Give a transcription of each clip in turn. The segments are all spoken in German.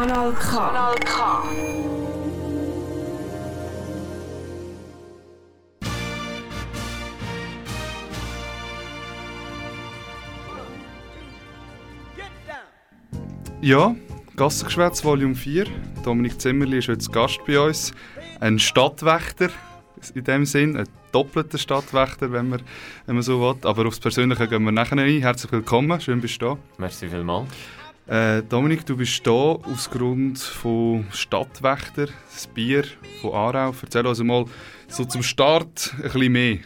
Kanal K. Kanal K. Ja, Gassengeschwätz Volume 4. Dominik Zimmerli ist heute Gast bei uns. Ein Stadtwächter in dem Sinn, ein doppelter Stadtwächter, wenn man, wenn man so will. Aber aufs Persönliche gehen wir nachher ein. Herzlich willkommen, schön bist du da. Merci vielmals. Äh, Dominik, du bist hier aus Grund von Stadtwächter, das Bier von Aarau. Erzähl uns mal so zum Start ein bisschen mehr.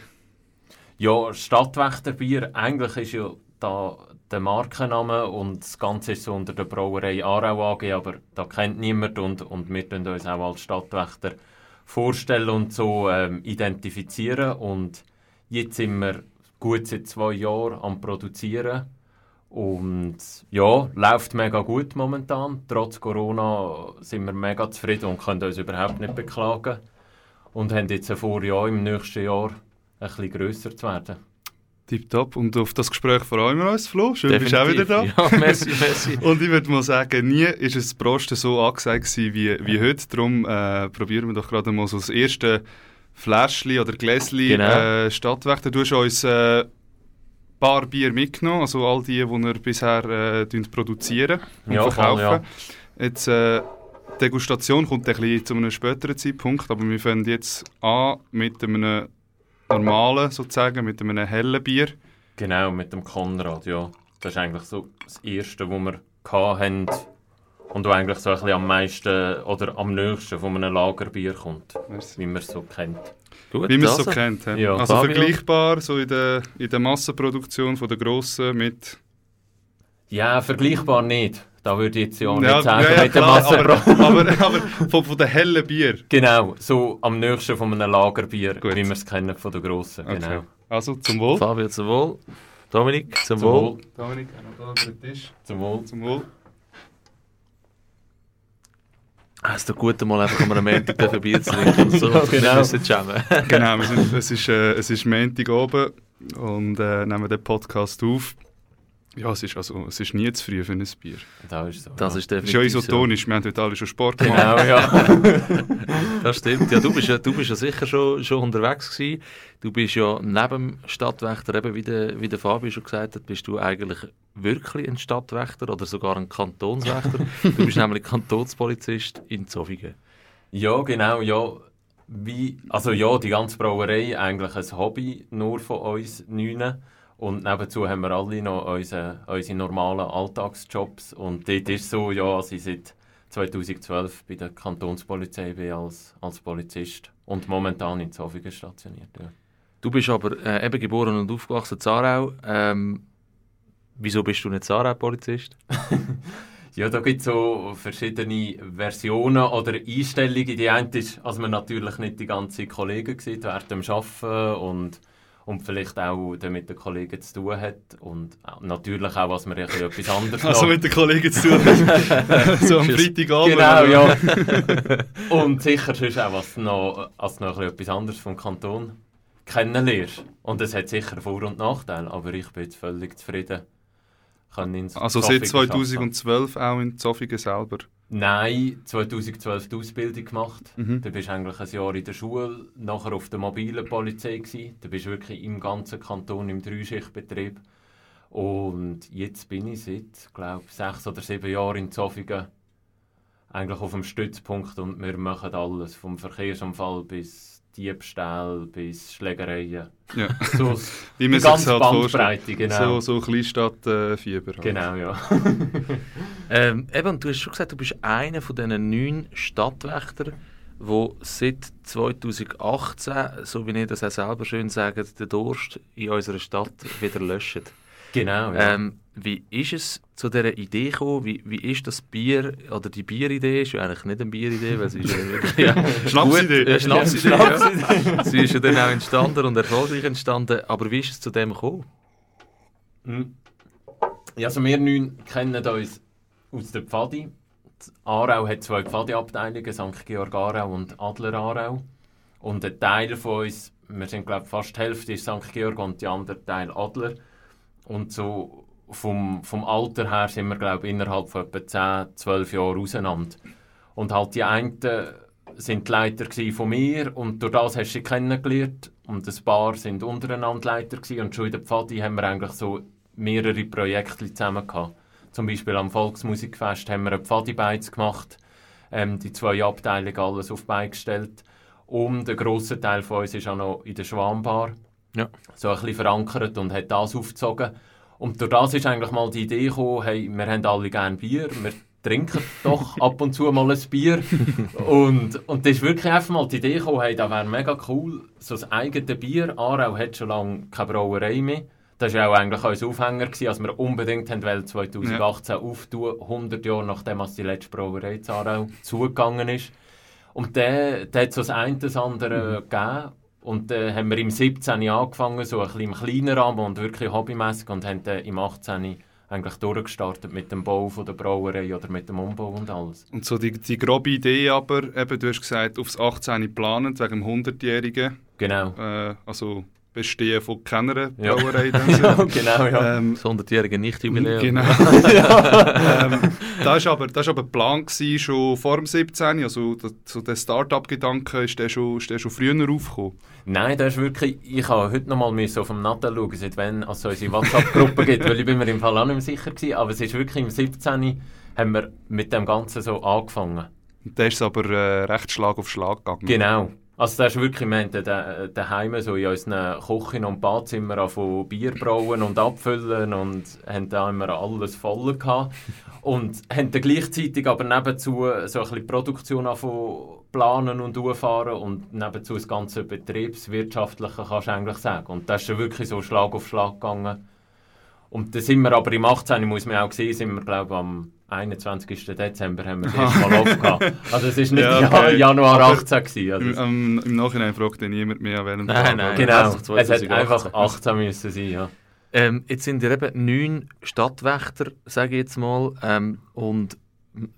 Ja, Stadtwächterbier, eigentlich ist ja da der Markenname und das Ganze ist so unter der Brauerei Aarau AG, aber da kennt niemand und, und wir tun uns auch als Stadtwächter vorstellen und so ähm, identifizieren und jetzt sind wir gut seit zwei Jahren am Produzieren und ja, läuft mega gut momentan. Trotz Corona sind wir mega zufrieden und können uns überhaupt nicht beklagen und haben jetzt vor, ja, im nächsten Jahr ein bisschen grösser zu werden. Tipptopp. Und auf das Gespräch freuen wir uns, Flo. Schön, Definitiv. bist du auch wieder da. Ja, merci, merci. Und ich würde mal sagen, nie war das Prosten so angesagt wie, wie heute. Darum äh, probieren wir doch gerade mal so das erste Fläschchen oder Gläschen genau. äh, Stadtwächter. Du hast uns ein äh, paar Bier mitgenommen, also all die, die wir bisher äh, produzieren und ja, verkaufen. Voll, ja. Jetzt, äh, die Degustation kommt ein bisschen zu einem späteren Zeitpunkt, aber wir fangen jetzt an mit einem normalen, sozusagen, mit einem hellen Bier. Genau, mit dem Konrad, ja. Das ist eigentlich so das Erste, was wir hatten und was eigentlich so ein bisschen am meisten oder am nächsten von einem Lagerbier kommt, Merci. wie man es so kennt. Gut, wie man es so kennt. Ja. Also Fabio. vergleichbar so in der, in der Massenproduktion von der grossen mit... Ja, vergleichbar nicht. Da würde ich jetzt ja nicht ja, sagen, ja, ja, mit klar, der Masse aber, aber, aber von, von den hellen Bier. Genau, so am nächsten von einem Lagerbier, Gut. wie wir es kennen von der grossen. Okay. Genau. Also zum Wohl. Fabio, zum Wohl. Dominik, zum, zum Wohl. Wohl. Dominik, noch da über den Tisch. Zum Wohl. Zum Wohl. Ist doch gut, mal einfach am Montag ein Bier zu trinken. So. ja, genau. Wir genau, wir sind, es, ist, äh, es ist Montag oben und äh, nehmen den Podcast auf. Ja, es ist, also, es ist nie zu früh für ein Bier. Das ist so. Das ja. ist definitiv Es ist ja isotonisch, so. wir haben heute alle schon Sport gemacht. Genau, ja. das stimmt. Ja, du bist ja, du bist ja sicher schon, schon unterwegs gewesen. Du bist ja neben dem Stadtwächter, eben wie der, wie der Fabio schon gesagt hat, bist du eigentlich wirklich ein Stadtwächter oder sogar ein Kantonswächter. du bist nämlich Kantonspolizist in Zofingen. Ja, genau, ja. Wie, also ja, die ganze Brauerei eigentlich ein Hobby nur von uns Neunen. Und nebenzu haben wir alle noch unsere, unsere normalen Alltagsjobs. Und dort ist so, ja, sie seit 2012 bei der Kantonspolizei bin als, als Polizist und momentan in Zofingen stationiert. Ja. Du bist aber äh, eben geboren und aufgewachsen in Zarau. Ähm, wieso bist du nicht Zarau-Polizist? ja, da gibt es so verschiedene Versionen oder Einstellungen. Die eine ist, als man natürlich nicht die ganzen Kollegen sieht während dem Arbeiten und und vielleicht auch mit den Kollegen zu tun hat und natürlich auch, was man etwas anderes Also mit den Kollegen zu tun hat, so am Freitagabend. Genau, ja. und sicher sonst auch, was noch, als noch etwas anderes vom Kanton kennenlernst. Und es hat sicher Vor- und Nachteile, aber ich bin jetzt völlig zufrieden. also seit 2012 auch in Zofingen selber? Nein, 2012 die Ausbildung gemacht. Mhm. Da bist du eigentlich ein Jahr in der Schule, nachher auf der mobilen Polizei gewesen. Da bist du wirklich im ganzen Kanton im Dreischichtbetrieb. Und jetzt bin ich seit, glaube sechs oder sieben Jahren in Zofingen eigentlich auf dem Stützpunkt und wir machen alles, vom Verkehrsunfall bis Diebstahl bis Schlägereien. Ja. So, Wie man sich halt Bandbreite, genau. So, so Kleinstadtfieber. Äh, genau, ja. ähm, eben, du hast schon gesagt, du bist einer von diesen neun Stadtwächtern, die seit 2018, so wie ich das auch selber schön sage, den Durst in unserer Stadt wieder löschen. Genau, ja. Ähm, wie ist es zu dieser Idee gekommen? Wie, wie ist das Bier, oder die Bieridee, ist ja eigentlich nicht eine Bieridee, weil sie ist ja, ja Schnapsidee. Ja, Schnapsidee, ja. Sie ist ja dann auch entstanden und erfolgreich entstanden, aber wie ist es zu dem gekommen? Hm. Ja, also wir neun kennen uns aus der Pfadi. Aarau hat zwei Pfadi-Abteilungen, St. Georg Aarau und Adler Aarau. Und ein Teil von uns, wir sind glaube fast die Hälfte ist St. Georg und die andere Teil Adler. Und so vom, vom Alter her sind wir, glaube innerhalb von etwa 10, 12 Jahren auseinander. Und halt die einen sind die Leiter von mir und durch das hast du sie kennengelernt und ein paar sind untereinander Leiter gewesen. und schon in der Pfadi haben wir eigentlich so mehrere Projekte zusammen gehabt. Zum Beispiel am Volksmusikfest haben wir eine Pfadi-Beiz gemacht, ähm, die zwei Abteilungen alles auf beigestellt und ein grosser Teil von uns ist auch noch in der Schwambar ja. so ein bisschen verankert und hat das aufgezogen. Und durch das ist eigentlich mal die Idee gekommen, hey, wir haben alle gerne Bier, wir trinken doch ab und zu mal ein Bier. und, und das ist wirklich einfach mal die Idee gekommen, hey, das wäre mega cool, so ein eigenes Bier. Aarau hat schon lange keine Brauerei mehr. Das war auch eigentlich unser Aufhänger, gewesen, als wir unbedingt haben 2018 ja. auftun, 100 Jahre nachdem als die letzte Brauerei in Aarau zugegangen ist. Und der, der hat so das eine das andere mhm. gegeben. Und dann äh, haben wir im 17. angefangen, so ein bisschen im kleinen Rahmen und wirklich hobbymäßig und haben dann im 18 eigentlich durchgestartet mit dem Bau von der Brauerei oder mit dem Umbau und alles. Und so die, die grobe Idee aber, eben, du hast gesagt, aufs 18. planend, wegen dem 100-Jährigen. Genau. Äh, also Bestehen von keiner ja. Brauerei. ja, genau, ja. Ähm, das 100-jährige Nicht-Jubiläum. Genau. ähm, das war aber, das aber Plan gewesen, schon vor dem 17. Also so der Start-up-Gedanke, ist der schon, ist der schon früher aufgekommen? Nein, das ist wirklich... Ich habe heute noch mal auf dem Natal schauen, seit wann es also unsere WhatsApp-Gruppe gibt, weil ich bin mir im Fall auch nicht mehr sicher gewesen. Aber es ist wirklich im 17. haben wir mit dem Ganzen so angefangen. Und da ist es aber äh, recht Schlag auf Schlag gegangen. Genau. Also das ist wirklich, wir haben daheim so in unseren Küchen und Badzimmer von Bier brauen und abfüllen und haben da immer alles voll gehabt. und haben dann gleichzeitig aber nebenzu so ein bisschen Produktion von planen und durchfahren und nebenzu das ganze Betriebswirtschaftliche kannst du eigentlich sagen. Und das ist wirklich so Schlag auf Schlag gegangen. Und dann sind wir aber im 18. muss man auch sehen, sind wir glaube ich am 21. Dezember haben wir das erste Mal aufgehabt. Also es war nicht ja, okay. Januar 18 gewesen. Also im, Im Nachhinein fragt ja niemand mehr während Nein, nein, genau. Es hätte einfach 18 müssen sein, ja. Ähm, jetzt sind ihr eben neun Stadtwächter, sage ich jetzt mal, ähm, und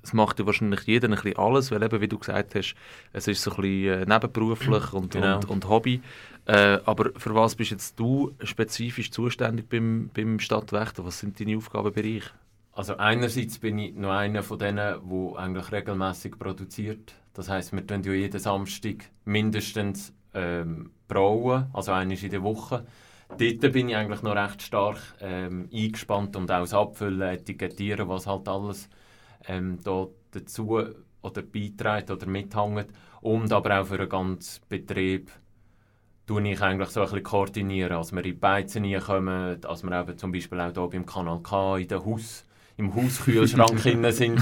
es macht ja wahrscheinlich jeder ein bisschen alles, weil eben, wie du gesagt hast, es ist so ein bisschen äh, nebenberuflich und, genau. und, und, Hobby. Äh, aber für was bist jetzt du spezifisch zuständig beim, beim Stadtwächter? Was sind deine Aufgabenbereiche? Also einerseits bin ich noch einer von denen, der eigentlich regelmäßig produziert. Das heißt, wir tun ja jeden Samstag mindestens ähm, brauen, also einmal in der Woche. Dort bin ich eigentlich noch recht stark ähm, eingespannt und auch das Abfüllen, Etikettieren, was halt alles ähm, da dazu oder beiträgt oder mithängt. Und aber auch für den ganzen Betrieb tue ich eigentlich so ein bisschen koordinieren, als wir in die Beizen kommen, als wir eben zum Beispiel auch hier beim Kanal K in den Haus im Hauskühlschrank sind.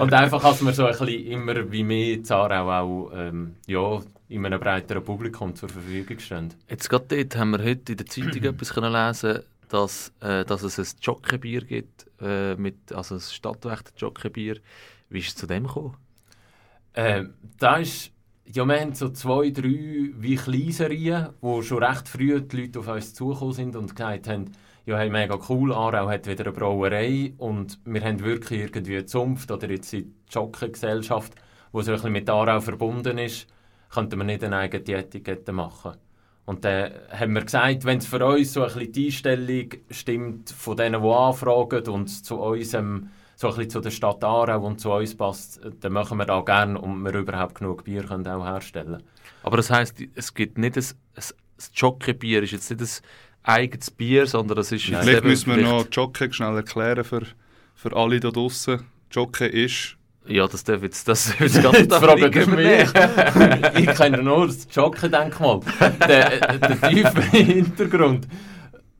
Und einfach, als wir so ein bisschen immer wie mehr Zarau auch ähm, ja, in einem breiteren Publikum zur Verfügung stehen. Jetzt gerade dort haben wir heute in der Zeitung etwas können lesen dass, äh, dass es ein Jockeybier gibt, äh, mit, also ein Stadtwächter Jockeybier. Wie ist es zu dem gekommen? Äh, da ist, ja, wir haben so zwei, drei wie Kleinserien, wo schon recht früh die Leute auf uns zugekommen sind und gesagt haben, ja, hey, mega cool, Aarau hat wieder eine Brauerei und wir haben wirklich irgendwie eine Zunft oder jetzt die Jockey-Gesellschaft, die so ein bisschen mit Aarau verbunden ist, könnten wir nicht eine eigene Etikette machen. Und dann haben wir gesagt, wenn es für uns so ein bisschen die Einstellung stimmt von denen, die anfragen und zu unserem, so ein bisschen zu der Stadt Aarau und zu uns passt, dann machen wir da gerne und wir überhaupt genug Bier können auch herstellen Aber das heisst, es gibt nicht ein, ein, ein Jockey-Bier, ist jetzt nicht ein eigenes Bier, sondern es ist... Vielleicht müssen wir noch Jockey schnell erklären für, für alle da draußen. Jockey ist... Ja, das darf jetzt, das jetzt ganz Frage mich. ich kenne nur das Jockey-Denkmal. der, der tiefe Hintergrund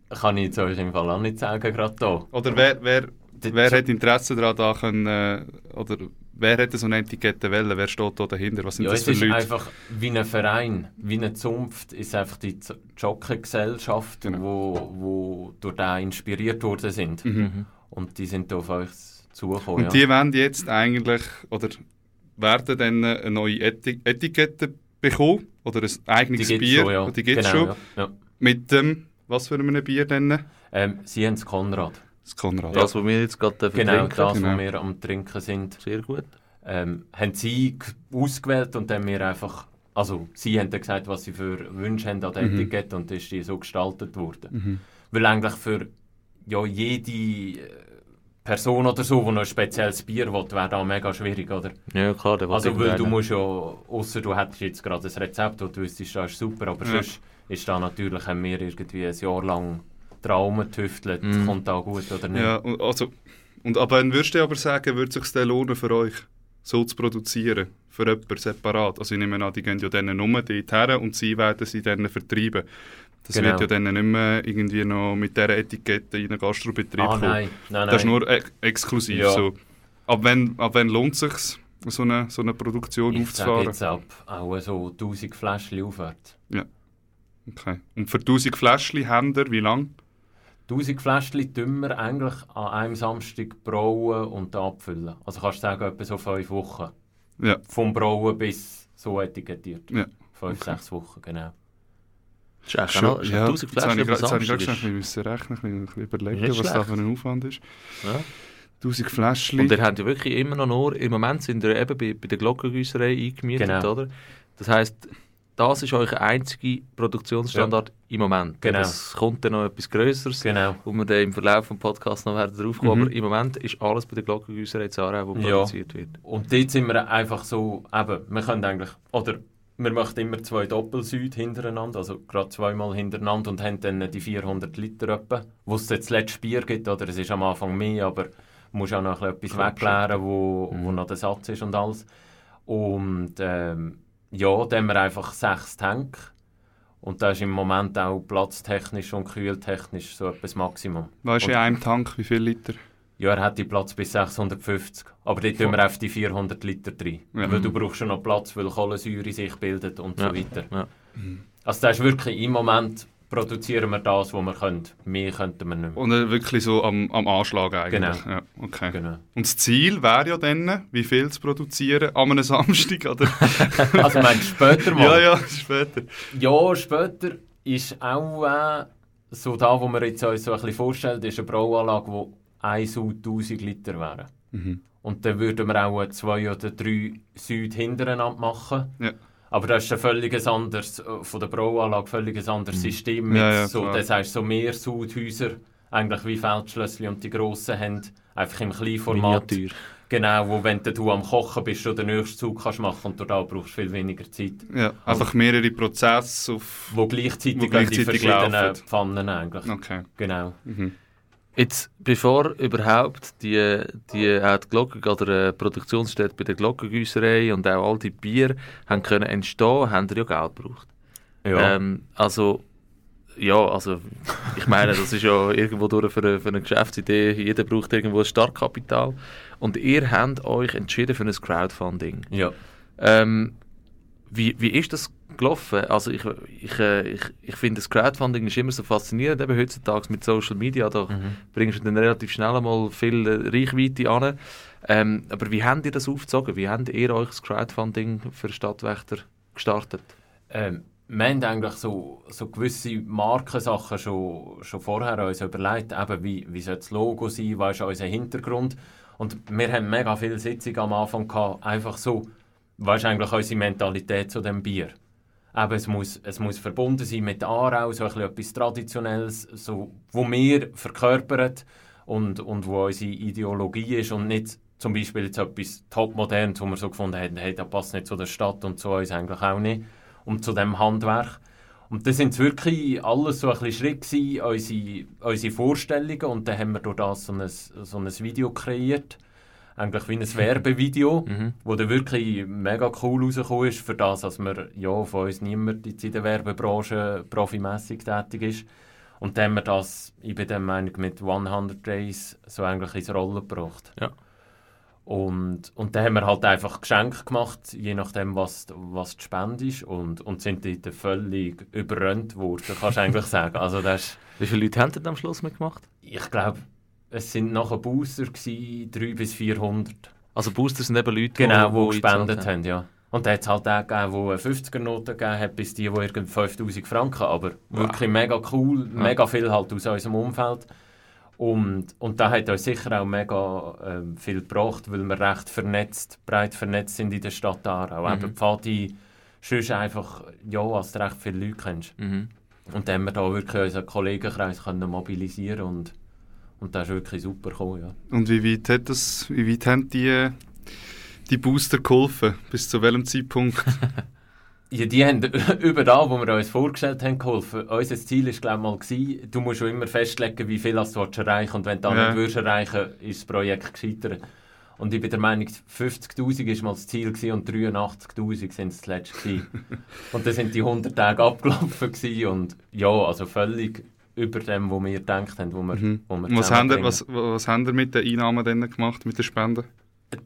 kann ich jetzt euch im Fall auch nicht sagen, gerade hier. Oder wer, wer, wer hat Interesse daran, da können, äh, oder wer hätte so eine Etikette wählen? Wer steht da dahinter? Was sind ja, das für es Leute? ist einfach wie ein Verein, wie eine Zunft, ist einfach die Jockey-Gesellschaft, genau. wo, wo durch den inspiriert worden sind. Mhm. mhm. Und die sind auf euch zugekommen. Und die ja. wollen jetzt eigentlich, oder werden dann eine neue Etik Etikette bekommen? Oder ein eigenes die Bier? Schon, ja. Die gibt es genau, schon. Ja. Mit dem, was für einem Bier denn? Ähm, sie haben es Konrad. Das Konrad. Das, was wir jetzt gerade genau, trinken. das, genau. was wir am Trinken sind. Sehr gut. Ähm, haben sie ausgewählt und dann wir einfach, also sie haben dann gesagt, was sie für Wünsche haben an der mhm. Etikette und das ist die so gestaltet worden. Mhm. Weil eigentlich für ja, jede äh, Person oder so, die noch ein spezielles Bier will, wäre da mega schwierig, oder? Ja, klar. Der also, weil du musst ja, außer du hättest jetzt gerade ein Rezept, und du wüsstest, das ist super, aber ja. sonst ist da natürlich, haben wir irgendwie ein Jahr lang Traumen getüftelt, mm. kommt da gut oder nicht. Ja, also, und aber dann würdest du aber sagen, würde es sich lohnen für euch, so zu produzieren, für jemanden separat? Also ich nehme an, die gehen ja dann nur dort her und sie werden sie dann vertreiben. Das genau. wird ja dann nicht mehr irgendwie noch mit dieser Etikette in einen Gastrobetrieb ah, kommen. Nein. Nein, das ist nur e exklusiv ja. so. Ab wann, ab wann lohnt es sich, so eine, so eine Produktion ich aufzufahren? Ich jetzt ab auch so 1000 Fläschchen aufwärts. Ja. Okay. Und für 1000 Fläschchen haben wir wie lange? 1000 Fläschchen wir eigentlich an einem Samstag brauen und abfüllen. Also kannst du sagen, etwa so 5 Wochen. Ja. Vom Brauen bis so etikettiert. Ja. 5, 6 okay. Wochen, genau. Das ist echt noch, ja, 1000 Flaschen Jetzt habe ich gerade schnell müssen rechnen, ein bisschen überlegen, was da für ein Aufwand ist. Ja. 1000 Flaschen. Und ihr habt ja wirklich immer noch nur, im Moment sind ihr eben bei, bei der Glockengüsserei eingemietet, genau. oder? Das heisst, das ist euer einziger Produktionsstandard ja. im Moment. Genau. Es kommt dann noch etwas Größeres, genau. wo wir dann im Verlauf des Podcasts noch werden drauf kommen. Mhm. Aber im Moment ist alles bei der Glockengüsserei Zara, wo produziert wird. Und dort sind wir einfach so, eben, wir können eigentlich, oder wir machen immer zwei Doppelsüd hintereinander, also gerade zweimal hintereinander und haben dann die 400 Liter etwa, wo es jetzt das letzte Bier gibt, oder es ist am Anfang mehr, aber musst auch noch etwas wegklären, wo, mhm. wo noch der Satz ist und alles. Und ähm, ja, dann haben wir einfach sechs Tanks und da ist im Moment auch platztechnisch und kühltechnisch so etwas Maximum. Weißt du in einem Tank wie viel Liter? Ja, er hat die Platz bis 650. Aber dort tun wir auf die 400 Liter drin. Ja. Weil du brauchst schon noch Platz, weil Kohlensäure sich bildet und ja. so weiter. Ja. Also das ist wirklich im Moment produzieren wir das, was wir können. Mehr könnten wir nicht mehr. Und wirklich so am, am Anschlag eigentlich. Genau. Ja, okay. genau. Und das Ziel wäre ja dann, wie viel zu produzieren an einem Samstag, oder? also meinst du später mal? Ja, ja, später. Ja, später ist auch äh, so da, wo man jetzt uns so ein bisschen vorstellt, ist eine Brauanlage, die 1 Sud 1000 Liter wären. Mhm. Und dann würden wir auch zwei oder drei Süd hintereinander machen. Ja. Aber das ist ein völlig anderes, äh, von der Brauanlage völlig anderes mhm. System. Mit ja, ja, so, das heißt, so mehr Sudhäuser, eigentlich wie Feldschlössli und die grossen haben, einfach im Kleinformat. Miniatur. Genau, wo wenn du am Kochen bist, du den nächsten Zug kannst machen und da brauchst du viel weniger Zeit. Ja, einfach mehrere Prozesse auf... Wo gleichzeitig, wo gleichzeitig die verschiedenen laufen. Pfannen eigentlich. Okay. Genau. Mhm. Jetzt, bevor überhaupt die, die, auch die Glocken oder die Produktionsstätte bei der Glockengüsserei und auch all die Bier haben können entstehen, haben ihr ja Geld gebraucht. Ja. Ähm, also, ja, also, ich meine, das ist ja irgendwo durch für eine, für eine Geschäftsidee, jeder braucht irgendwo ein Startkapital. Und ihr habt euch entschieden für ein Crowdfunding. Ja. Ähm, wie, wie ist das gelaufen. Also ich, ich, äh, ich, ich finde, das Crowdfunding ist immer so faszinierend, eben heutzutage mit Social Media, da mhm. bringst du dann relativ schnell mal viel äh, Reichweite an. Ähm, aber wie habt ihr das aufgezogen? Wie habt ihr euch das Crowdfunding für Stadtwächter gestartet? Ähm, wir haben eigentlich so, so gewisse Markensachen schon, schon vorher uns überlegt, eben wie, wie soll das Logo sein, was ist unser Hintergrund. Und wir haben mega viele Sitzungen am Anfang gehabt, einfach so, was ist eigentlich unsere Mentalität zu dem Bier? Eben, es, muss, es muss verbunden sein mit Aarau, so etwas Traditionelles, so, wo wir verkörpern und, und wo unsere Ideologie ist und nicht zum Beispiel jetzt etwas topmodernes, wo wir so gefunden haben, hey, das passt nicht zu der Stadt und zu uns eigentlich auch nicht und zu dem Handwerk. Und das sind wirklich alles so ein bisschen Schritt gewesen, unsere, unsere Vorstellungen und dann haben wir durch das so ein, so ein Video kreiert eigentlich wie ein Werbevideo, mhm. wo dann wirklich mega cool rausgekommen ist, für das, dass wir, ja, von uns niemand in der Werbebranche profimässig tätig ist. Und dann haben wir das, ich bin der Meinung, mit 100 Days so eigentlich ins Rollen gebracht. Ja. Und, und dann haben wir halt einfach Geschenke gemacht, je nachdem, was, was die Spende ist. Und, und sind dort völlig überrannt worden, kannst du eigentlich sagen. Also das Wie viele Leute haben denn am Schluss mitgemacht? Ich glaube, es sind nachher Booster, gewesen, 300 bis 400. Also Booster sind eben Leute, genau, die, die gespendet haben. haben. ja. Und da hat es halt auch gegeben, die eine 50er-Note gegeben hat, bis die, die irgendwie 5000 Franken. Aber wow. wirklich mega cool, ja. mega viel halt aus unserem Umfeld. Und, und das hat uns sicher auch mega ähm, viel gebracht, weil wir recht vernetzt, breit vernetzt sind in der Stadt Aarau. Mhm. Eben Pfadi, sonst einfach, ja, als du recht viele Leute kennst. Mhm. Und dann haben wir da wirklich unseren Kollegenkreis können mobilisieren und Und das ist wirklich super gekommen, ja. Und wie weit, hat das, wie weit haben die, die Booster geholfen? Bis zu welchem Zeitpunkt? ja, die haben überall, wo wir uns vorgestellt haben, geholfen. Unser Ziel war, glaube mal, gewesen, du musst schon immer festlegen, wie viel du erreichen Und wenn du das ja. nicht würdest erreichen ist das Projekt gescheitert. Und ich bin der Meinung, 50'000 war mal das Ziel und 83'000 sind es zuletzt Und dann sind die 100 Tage abgelaufen gewesen und ja, also völlig über dem, was wir gedacht haben, wo wir, mhm. wo wir was, haben ihr, was, was haben ihr mit den Einnahmen denn gemacht, mit den Spenden?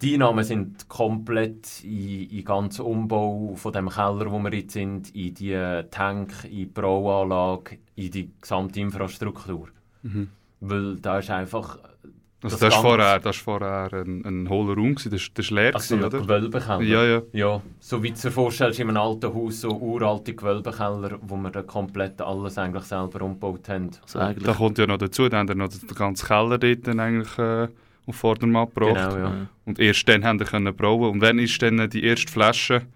Die Einnahmen sind komplett in, in ganzen Umbau von dem Keller, wo wir jetzt sind, in die Tank, in die Brauanlage, in die gesamte Infrastruktur. Mhm. Weil da ist einfach also das, das, ist vorher, das ist vorher ein, ein hohler Raum, gewesen. das, das ist leer, also gewesen, oder? Gewölbekeller? Ja, ja. ja. So wie du dir vorstellst, in einem alten Haus, so uralte Gewölbekeller, wo wir dann komplett alles eigentlich selber umgebaut haben. Also da kommt ja noch dazu, dann haben wir noch den ganzen Keller dort dann eigentlich äh, auf Vordermann gebracht. Genau, ja. Und erst dann haben wir können brauen. Und wann ist dann die erste Flasche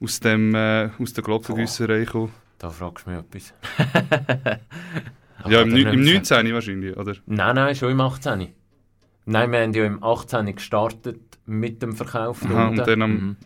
aus, dem, äh, aus der Glockengüsserei gekommen? Da fragst du mich etwas. ja, im, im 19. wahrscheinlich, oder? Nein, nein, schon im 18. Nein, wir haben ja im 18. gestartet mit dem Verkauf. Aha, und dann am mhm.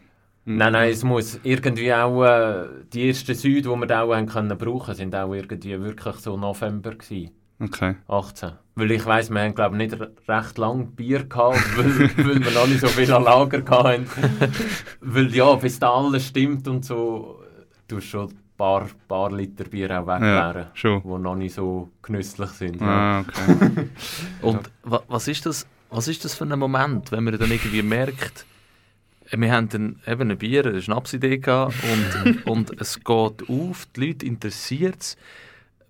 Nein, nein, es muss irgendwie auch, äh, die ersten Süd, die wir auch haben können brauchen, sind auch irgendwie wirklich so November gewesen. Okay. 18. Weil ich weiss, wir haben glaube nicht recht lang Bier gehabt, weil, weil wir noch nicht so viel an Lager hatten. weil ja, bis da alles stimmt und so, du schon paar, paar Liter Bier auch weg ja, wären, die noch nicht so genüsslich sind. Ah, okay. und was ist das was ist das für ein Moment, wenn man dann irgendwie merkt, wir haben dann eben eine Bier, eine Schnapsidee gehabt und, und es geht auf, die Leute interessiert es.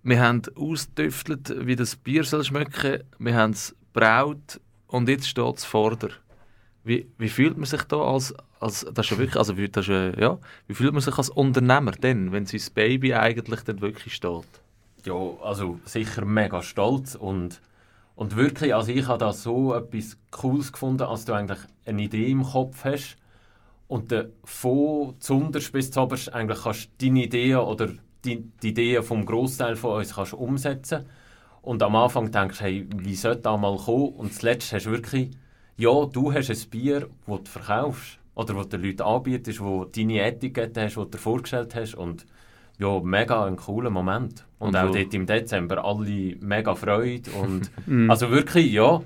Wir haben ausgetüftelt, wie das Bier soll schmecken, wir haben es braut und jetzt steht es vor dir. Wie, wie fühlt man sich da als, als das ist ja wirklich, also das ist, ja, wie fühlt man sich als Unternehmer denn, wenn sein Baby eigentlich dann wirklich steht? Ja, also sicher mega stolz und und wirklich, also ich habe da so etwas Cooles gefunden, als du eigentlich eine Idee im Kopf hast und dann von zuunterst bis zuoberst eigentlich kannst deine Ideen oder die, die Ideen vom Großteil von uns kannst umsetzen und am Anfang denkst du, hey, wie soll das mal kommen? Und zuletzt hast du wirklich, ja, du hast ein Bier, das du verkaufst oder das du den Leuten anbietest, wo deine Etikette hast, die du dir vorgestellt hast und ja, mega ein cooler Moment. Und, und auch so. dort im Dezember alle mega Freude. Und mhm. also wirklich, ja.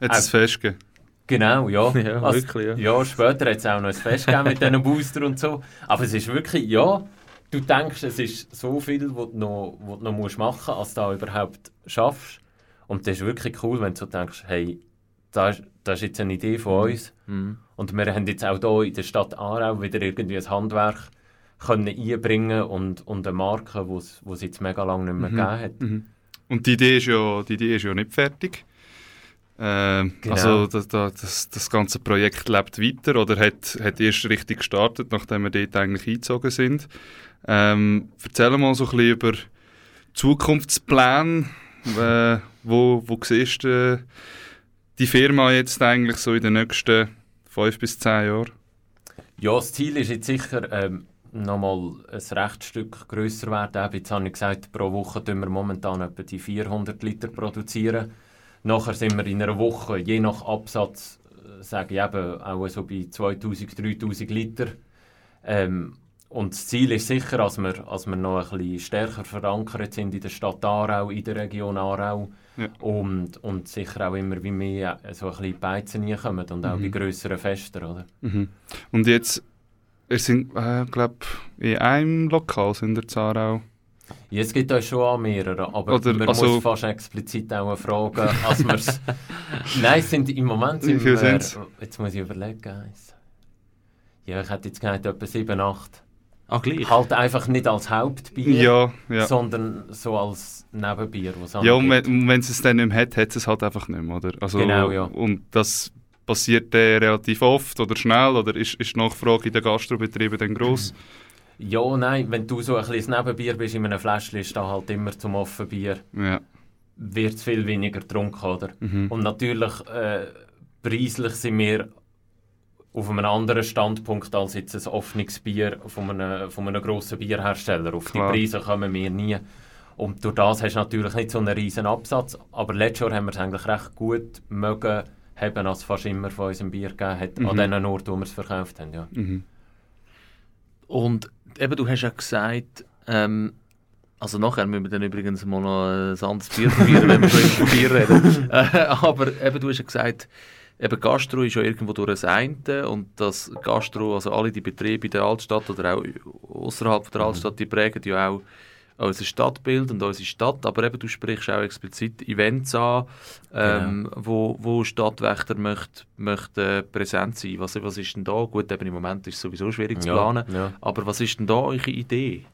Jetzt ein Fest gegeben. Genau, ja. ja, also, wirklich, ja. ja. später hat es auch noch ein Fest gegeben mit diesen Booster und so. Aber es ist wirklich, ja, du denkst, es ist so viel, was du noch, was du noch musst machen musst, als du da überhaupt schaffst. Und das ist wirklich cool, wenn du denkst, hey, das das ist jetzt eine Idee von uns. Mhm. Und wir haben jetzt auch hier in der Stadt Aarau wieder irgendwie ein Handwerk können einbringen und, und eine Marke, die es jetzt mega lange nicht mehr mhm. gegeben hat. Mhm. Und die Idee ist ja, die Idee ist ja nicht fertig. Äh, genau. Also das, das, das ganze Projekt lebt weiter oder hat, hat erst richtig gestartet, nachdem wir dort eigentlich eingezogen sind. Ähm, erzähl mal so ein bisschen über Zukunftspläne. Äh, wo, wo siehst du die Firma jetzt eigentlich so in den nächsten fünf bis zehn Jahren? Ja, das Ziel ist jetzt sicher, ähm, nochmal ein Rechtsstück grösser werden. Jetzt habe ich gesagt, pro Woche produzieren wir momentan etwa die 400 Liter. produzieren. Nachher sind wir in einer Woche, je nach Absatz, äh, sage ich eben, auch so bei 2000, 3000 Liter. Ähm, und das Ziel ist sicher, dass wir, dass wir noch ein bisschen stärker verankert sind in der Stadt Aarau, in der Region Aarau. Ja. Und, und sicher auch immer wie mehr so ein bisschen Beizen kommen und auch mhm. bei grösseren Festen. Oder? Mhm. Und jetzt wir sind, äh, glaube in einem Lokal sind wir Zarau. Ja, es gibt euch schon an mehreren, aber Oder, man also, muss fast explizit auch fragen, als wir's... Nein, sind, im Moment sind wir... Jetzt muss ich überlegen. Ja, ich hätte jetzt gesagt, etwa 7, 8. Ah, gleich? Halt einfach nicht als Hauptbier, ja, ja. sondern so als Nebenbier. Ja, und wenn, wenn es es dann nicht mehr hat, hat es halt einfach nicht mehr, oder? Also, genau, ja. Und das passiert der relativ oft oder schnell oder ist, ist die Nachfrage in den Gastrobetrieben dann gross? Ja, nein, wenn du so ein kleines Nebenbier bist in einem Fläschchen, ist da halt immer zum Offenbier. Ja. Wird es viel weniger getrunken, oder? Mhm. Und natürlich, äh, preislich sind wir auf einem anderen Standpunkt als jetzt ein offenes Bier von einem, von einem grossen Bierhersteller. Auf Klar. die Preise kommen wir nie. Und durch das hast du natürlich nicht so einen riesen Absatz. Aber letztes Jahr haben wir es eigentlich recht gut mögen haben, als fast immer von unserem Bier gegeben hat, Mhm. an den Orten, wo wir es verkauft haben. Ja. Mhm. Und eben, du hast ja gesagt, ähm, also nachher müssen wir dann übrigens mal noch ein anderes Bier probieren, wenn wir schon über Bier reden. Äh, aber eben, du hast ja gesagt, eben Gastro ist ja irgendwo durch das eine und das Gastro, also alle die Betriebe in der Altstadt oder auch außerhalb der Altstadt, die prägen ja auch unser Stadtbild und unsere Stadt, aber eben du sprichst auch explizit Events an, ähm, wo, wo Stadtwächter möchte, möchte präsent sein. Was, was ist denn da? Gut, eben im Moment ist es sowieso schwierig zu planen, ja. aber was ist denn da eure Idee?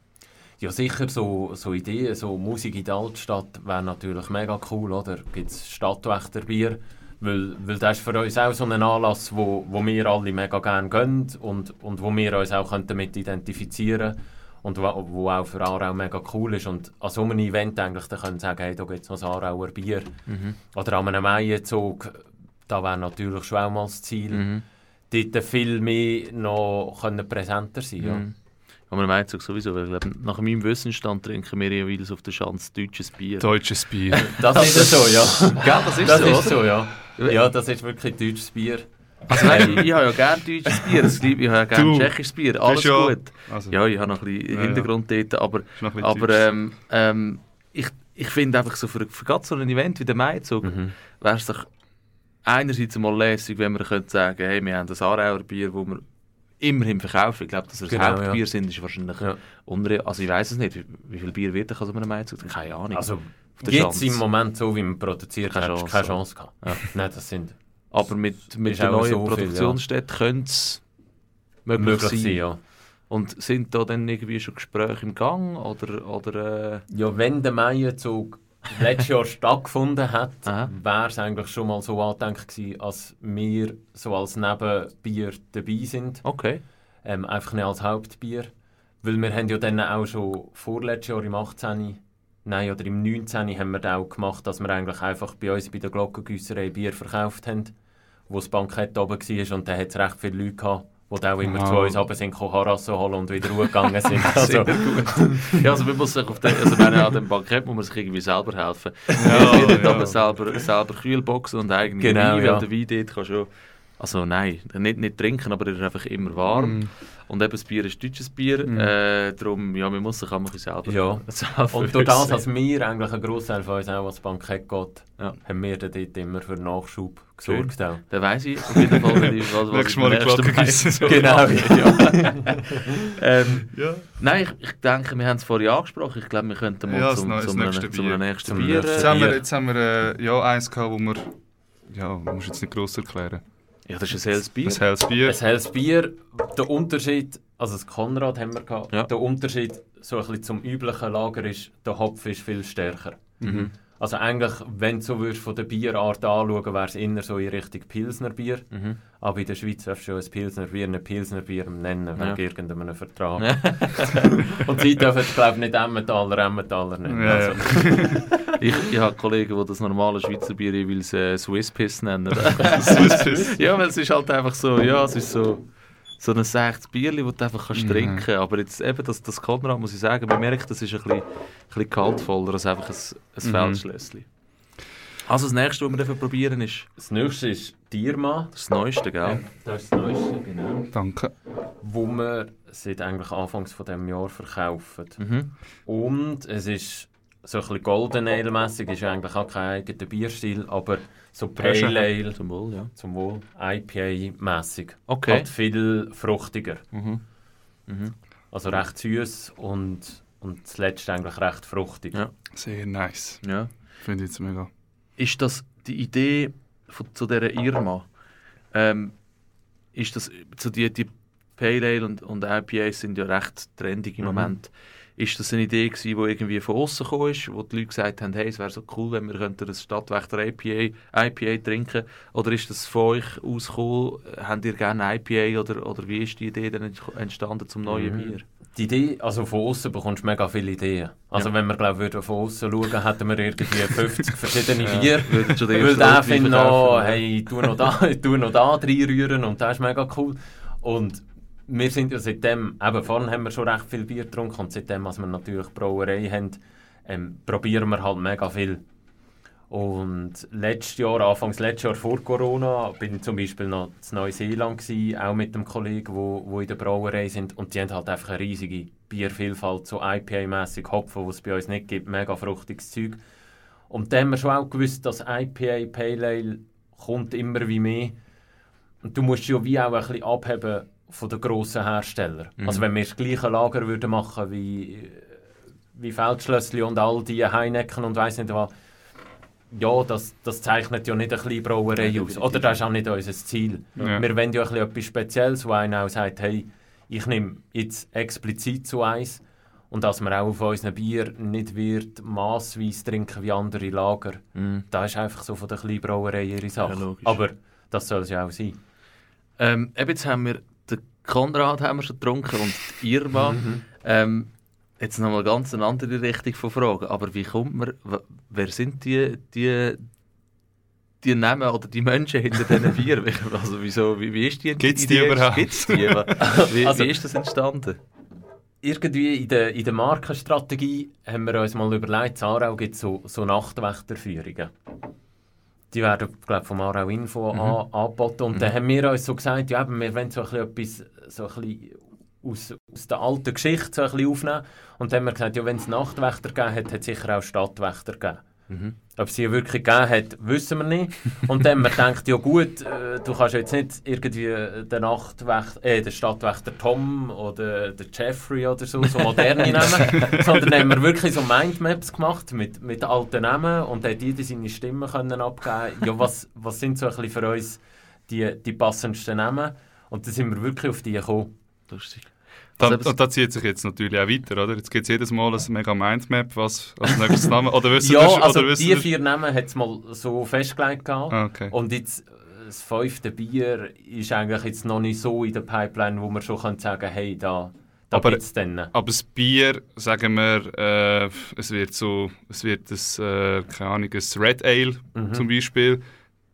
Ja, sicher, so, so Ideen, so Musik in der Altstadt wäre natürlich mega cool, oder? Gibt es Stadtwächterbier? Weil, weil das ist für uns auch so ein Anlass, wo, wo wir alle mega gerne gehen und, und wo wir uns auch können damit identifizieren können und wo, wo auch für Aarau mega cool ist. Und an so einem Event eigentlich, da können sagen, hey, da gibt es noch ein Aarauer Bier. Oder an einem Maienzug, da wäre natürlich schon auch mal das Ziel, Mhm. dort viel mehr noch können präsenter sein ja. Mhm. Aber man meint es sowieso, weil ich glaube, nach meinem Wissensstand trinken wir jeweils auf der Schanze deutsches Bier. Deutsches Bier. Das ist so, ja. Gell, das ist Das so, ist so, ja. Ja, das ist wirklich deutsches Bier. Also, nein, ich, ich habe ja gerne deutsches Bier, es liebe- ich habe ja gerne tschechisches Bier, alles ja- gut. Also, Ja, ich habe noch ein bisschen Ja, Hintergrund dort, aber, aber ähm, ähm, ich, ich finde einfach so für, für gerade so ein Event wie der Maizug Mhm. wäre es doch einerseits mal lässig, wenn wir könnte sagen, hey, wir haben das Aarauer Bier, das wir immerhin verkaufen. Ich glaube, dass wir das Genau, Hauptbier ja. sind, ist wahrscheinlich Ja. unreal. Also ich weiß es nicht, wie, wie viel Bier wird ich an so einem Maizug? Keine Ahnung. Also, jetzt im Moment, so wie man produziert, Keine Chance, keine ja. Chance gehabt. Ja. Nein, das sind Aber mit, mit der neuen so Produktionsstätte könnte es möglich, möglich sein. sein, ja. Und sind da dann irgendwie schon Gespräche im Gang? Oder, oder äh, Ja, wenn der Maienzug letztes Jahr stattgefunden hat, wäre es eigentlich schon mal so angedenkt gewesen, als wir so als Nebenbier dabei sind. okay. Ähm, einfach nicht als Hauptbier. Weil wir haben ja dann auch schon vorletztes Jahr im 18. Nein, oder im 19. haben wir das auch gemacht, dass wir eigentlich einfach bei uns bei der Glockengüsserei Bier verkauft haben, wo das Bankett oben war und da hat es recht viele Leute gehabt, dann auch immer Wow. zu uns runter sind, Harasso holen und wieder hochgegangen sind. also, ja, also man muss sich auf den, also wenn an dem Bankett muss man sich irgendwie selber helfen. Ja, Ja, ja. aber selber, selber Kühlboxen und eigene Genau, Wein, ja. weil der Wein dort kann schon... Also nein, nicht, nicht trinken, aber er ist einfach immer warm. Mhm. Und eben das Bier ist deutsches Bier. Mhm. Äh, darum, ja, man muss sich auch mal selber... Ja. selber Und durch das, dass wir eigentlich ein Großteil von uns auch ans Bankett geht, Ja. haben wir dann dort immer für Nachschub gesorgt. Auch. Dann weiss ich auf jeden Fall, wenn ich, was, was Nächstes ich Mal Glocke Mal gießen. so Genau, ja. ähm, Ja. nein, ich, ich denke, wir haben es vorhin angesprochen. Ich glaube, wir könnten mal Ja, zum, zum, zum Bier. nächsten Zum Bier... nächsten äh, Jetzt haben wir, Bier. jetzt haben wir äh, ja, eins gehabt, wo wir... Ja, muss jetzt nicht gross erklären. Ja, das ist ein helles Bier. Das helles Bier. Ein helles Bier, der Unterschied, also das Konrad haben wir gehabt, Ja. der Unterschied so ein bisschen zum üblichen Lager ist, der Hopf ist viel stärker. Mhm. Also eigentlich, wenn du so würdest von der Bierart anschauen, wäre es eher so in Richtung Pilsner Bier. Mhm. Aber in der Schweiz darfst du ein Pilsner Bier ein Pilsner Bier nennen, wegen Ja. irgendeinem Vertrag. Und sie dürfen, glaube ich, nicht Emmentaler Emmentaler nennen. Ja, ja. Also, Ich, ich habe Kollegen, die das normale Schweizer Bier jeweils äh, Swiss Piss nennen. Swiss Piss. ja, weil es ist halt einfach so, ja, es ist so, so ein sechtes Bierli, das du einfach kannst Mhm. trinken Aber jetzt eben, das, das Konrad, muss ich sagen, man merkt, das ist ein bisschen, ein bisschen kaltvoller als einfach ein, ein Mhm. Feldschlösschen. Also das nächste, was wir dürfen probieren, ist das nächste ist Dierma. das Neueste, gell? Das ist das Neueste, genau. Danke. Wo wir seit eigentlich Anfangs von dem Jahr verkaufen. Mhm. Und es ist so ein bisschen Golden Ale mäßig ist eigentlich auch kein eigener Bierstil, aber so Pale Ale, Zum Wohl, ja. zum Wohl IPA mäßig. Okay. Halt viel fruchtiger. Mhm. Mhm. Also recht süß und, und zuletzt eigentlich recht fruchtig. Ja. Sehr nice. ja. Finde ich jetzt mega. Ist das die Idee von, zu dieser Irma? Ähm, ist das so die, die Pale Ale und, und IPAs sind ja recht trendig im Mhm. Moment. Ist das eine Idee gewesen, die irgendwie von außen gekommen ist, wo die Leute gesagt haben, hey, es wäre so cool, wenn wir könnten ein Stadtwächter IPA, IPA trinken? Oder ist das von euch ausgekommen? Habt ihr gerne IPA oder, oder wie ist die Idee dann entstanden zum neuen Mhm. Bier? Die Idee, also von außen bekommst du mega viele Ideen. Also Ja. wenn wir glaube würden von außen schauen, hätten wir irgendwie 50 verschiedene Bier. Den Weil der findet noch, hey, tu noch da, tu noch da reinrühren und das ist mega cool. Und wir sind ja seitdem, eben vorhin haben wir schon recht viel Bier getrunken und seitdem, als wir natürlich Brauerei haben, ähm, probieren wir halt mega viel. Und letztes Jahr, Anfangs letztes Jahr vor Corona, bin ich zum Beispiel noch in Neuseeland gewesen, auch mit einem Kollegen, wo, wo in der Brauerei sind. Und die haben halt einfach eine riesige Biervielfalt, so IPA-mäßig Hopfen, was es bei uns nicht gibt, mega fruchtiges Zeug. Und dann haben wir schon auch gewusst, dass IPA, Pale Ale kommt immer wie mehr. Und du musst ja wie auch ein bisschen abheben von den grossen Herstellern. Mhm. Also wenn wir das gleiche Lager würden machen wie, wie Feldschlössli und all die Heineken und weiss nicht was, ja, das, das zeichnet ja nicht eine kleine Brauerei ja, aus. Oder das ist auch nicht unser Ziel. Ja. Wir wollen ja ein etwas Spezielles, wo einer auch sagt, hey, ich nehme jetzt explizit zu eins und dass man auch auf unseren Bier nicht wird massweise trinken wie andere Lager. Mm. Das ist einfach so von der kleinen Brauerei ihre Sache. Ja, Aber das soll es ja auch sein. Ähm, jetzt haben wir Konrad haben wir schon getrunken und Irma. Mhm. ähm, Jetzt nochmal ganz eine andere Richtung von Fragen. Aber wie kommt man, wer sind die, die, die Namen oder die Menschen hinter diesen Bier? Also wieso, wie, wie ist die Gibt es die überhaupt? Gibt's die? Wie, also, wie ist das entstanden? Irgendwie in der, in der Markenstrategie haben wir uns mal überlegt, in Aarau gibt es so, so Nachtwächterführungen. Die werden, glaube ich, vom Aarau Info mhm. an, angeboten. Und mhm. dann haben wir uns so gesagt, ja, wir wollen so ein bisschen etwas so ein bisschen aus, aus der alten Geschichte so ein bisschen aufnehmen. Und dann haben wir gesagt, ja, wenn es Nachtwächter gegeben hat, hat es sicher auch Stadtwächter gegeben. Mhm. Ob es sie wirklich gegeben hat, wissen wir nicht. Und dann haben wir gedacht, ja gut, äh, du kannst jetzt nicht irgendwie den, Nachtwächter, äh, den Stadtwächter Tom oder den Jeffrey oder so, so moderne nehmen, sondern haben wir wirklich so Mindmaps gemacht mit, mit alten Namen und hat jeder seine Stimme können abgeben Ja, was, was sind so ein bisschen für uns die, die passendsten Namen? Und dann sind wir wirklich auf die gekommen. Lustig. Da, also, und das zieht sich jetzt natürlich auch weiter, oder? Jetzt gibt es jedes Mal ein mega Mindmap, was als nächstes Name, oder wissen Ja, das, also die das? vier Namen hat es mal so festgelegt gehabt. Ah, okay. Und jetzt, das fünfte Bier ist eigentlich jetzt noch nicht so in der Pipeline, wo man schon kann sagen hey, da, da aber. Aber das Bier, sagen wir, äh, es wird so, es wird das, äh, keine Ahnung, ein Red Ale mhm. zum Beispiel,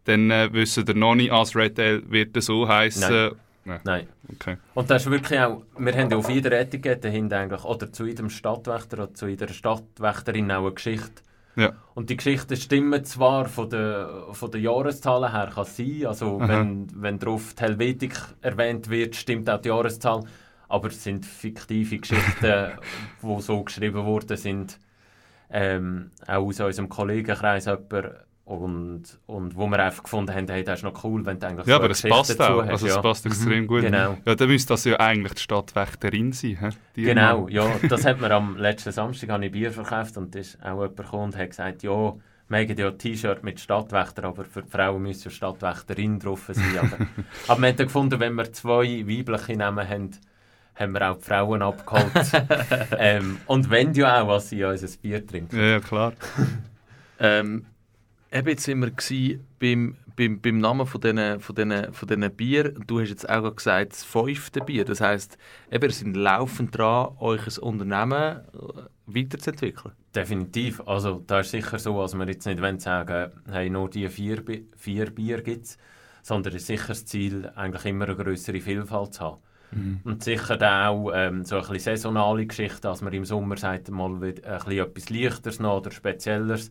dann äh, wissen wir noch nicht, als Red Ale wird es so heißen Nein. Nein. Okay. Und das ist wirklich auch, wir haben auf jeder Etikette hinten eigentlich, oder zu jedem Stadtwächter oder zu jeder Stadtwächterin auch eine Geschichte. Ja. Und die Geschichten stimmen zwar von den von der Jahreszahlen her, kann sein, also wenn, wenn drauf die Helvetik erwähnt wird, stimmt auch die Jahreszahl, aber es sind fiktive Geschichten, die so geschrieben worden sind. Ähm, auch aus unserem Kollegenkreis jemand, und, und wo wir einfach gefunden haben, hey, das ist noch cool, wenn du eigentlich Ja, so aber es passt auch. Hast, also ja. es passt extrem mhm. gut. Genau. Ja, dann müsste das ja eigentlich die Stadtwächterin sein. He? Genau, ja. Das hat man am letzten Samstag habe ich Bier verkauft und ist auch jemand gekommen und hat gesagt, ja, wir haben ja ein T-Shirt mit Stadtwächter, aber für die Frauen müssen ja Stadtwächterin drauf sein. Aber, aber wir haben gefunden, wenn wir zwei weibliche Namen haben, haben wir auch die Frauen abgeholt. ähm, und wenn ja auch, was sie unser Bier trinken. Ja, ja klar. ähm, eben jetzt sind wir beim, beim, beim Namen von diesen, von, diesen, von diesen Bier. Du hast jetzt auch gesagt, das fünfte Bier. Das heisst, eben, ihr seid laufend dran, euch ein Unternehmen äh, weiterzuentwickeln. Definitiv. Also da ist sicher so, dass wir jetzt nicht sagen hey, nur die vier, vier Bier gibt es, sondern es ist sicher das Ziel, eigentlich immer eine größere Vielfalt zu haben. Mhm. Und sicher dann auch ähm, so ein bisschen saisonale Geschichten, dass man im Sommer sagt, mal ein bisschen etwas Leichteres noch oder Spezielleres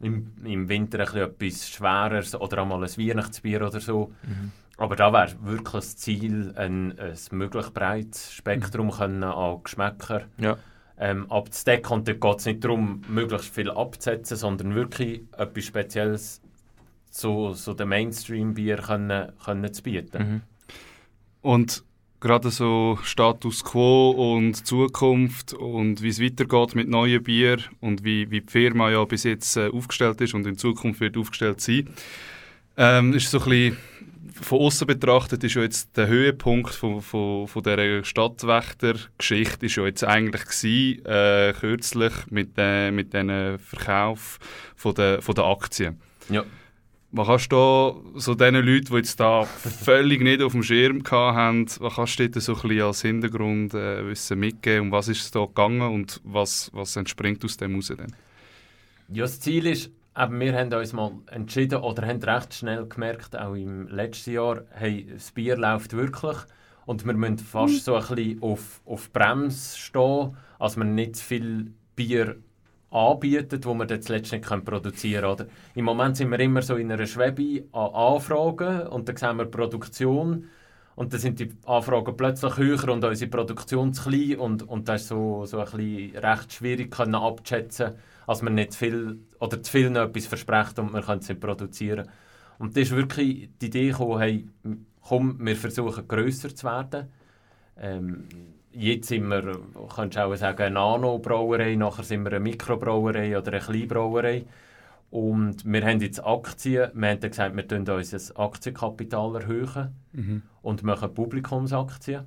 im, im Winter etwas Schwereres oder einmal ein Weihnachtsbier oder so. Mhm. Aber da wäre wirklich das Ziel, ein, ein möglichst breites Spektrum mhm. können an Geschmäcker ja. ähm, abzudecken. Und da geht es nicht darum, möglichst viel abzusetzen, sondern wirklich etwas Spezielles zu so dem Mainstream-Bier können, können zu bieten. Mhm. Und gerade so Status Quo und Zukunft und wie es weitergeht mit neuen Bier und wie, wie die Firma ja bis jetzt äh, aufgestellt ist und in Zukunft wird aufgestellt sein. Ähm, ist so ein bisschen von außen betrachtet ist ja jetzt der Höhepunkt von, von, von dieser Stadtwächter-Geschichte ist ja jetzt eigentlich gewesen, äh, kürzlich mit, äh, mit dem Verkauf von der, von der Aktien. Ja. Was kannst du so diesen Leuten, die jetzt da völlig nicht auf dem Schirm haben, was kannst du so ein bisschen als Hintergrund äh, wissen mitgeben? Um was ist es da gegangen und was, was entspringt aus dem heraus? Ja, das Ziel ist, eben, wir haben uns mal entschieden oder haben recht schnell gemerkt, auch im letzten Jahr, hey, das Bier läuft wirklich und wir müssen fast so ein bisschen auf, auf Bremse stehen, als wir nicht zu viel Bier anbieten, die wir dann zuletzt nicht produzieren können. Oder? Im Moment sind wir immer so in einer Schwebe an Anfragen und dann sehen wir Produktion und dann sind die Anfragen plötzlich höher und unsere Produktion zu klein und, und das ist so, so ein bisschen recht schwierig können abzuschätzen, als man nicht zu viel oder zu viel noch etwas verspricht und man kann es nicht produzieren. Und das ist wirklich die Idee gekommen, hey, komm, wir versuchen grösser zu werden. Ähm, jetzt sind wir, kannst du auch sagen, eine Nano-Brauerei, nachher sind wir eine Mikrobrauerei oder eine Kleinbrauerei. Und wir haben jetzt Aktien, wir haben gesagt, wir erhöhen unser Aktienkapital erhöhen mhm. und machen Publikumsaktien.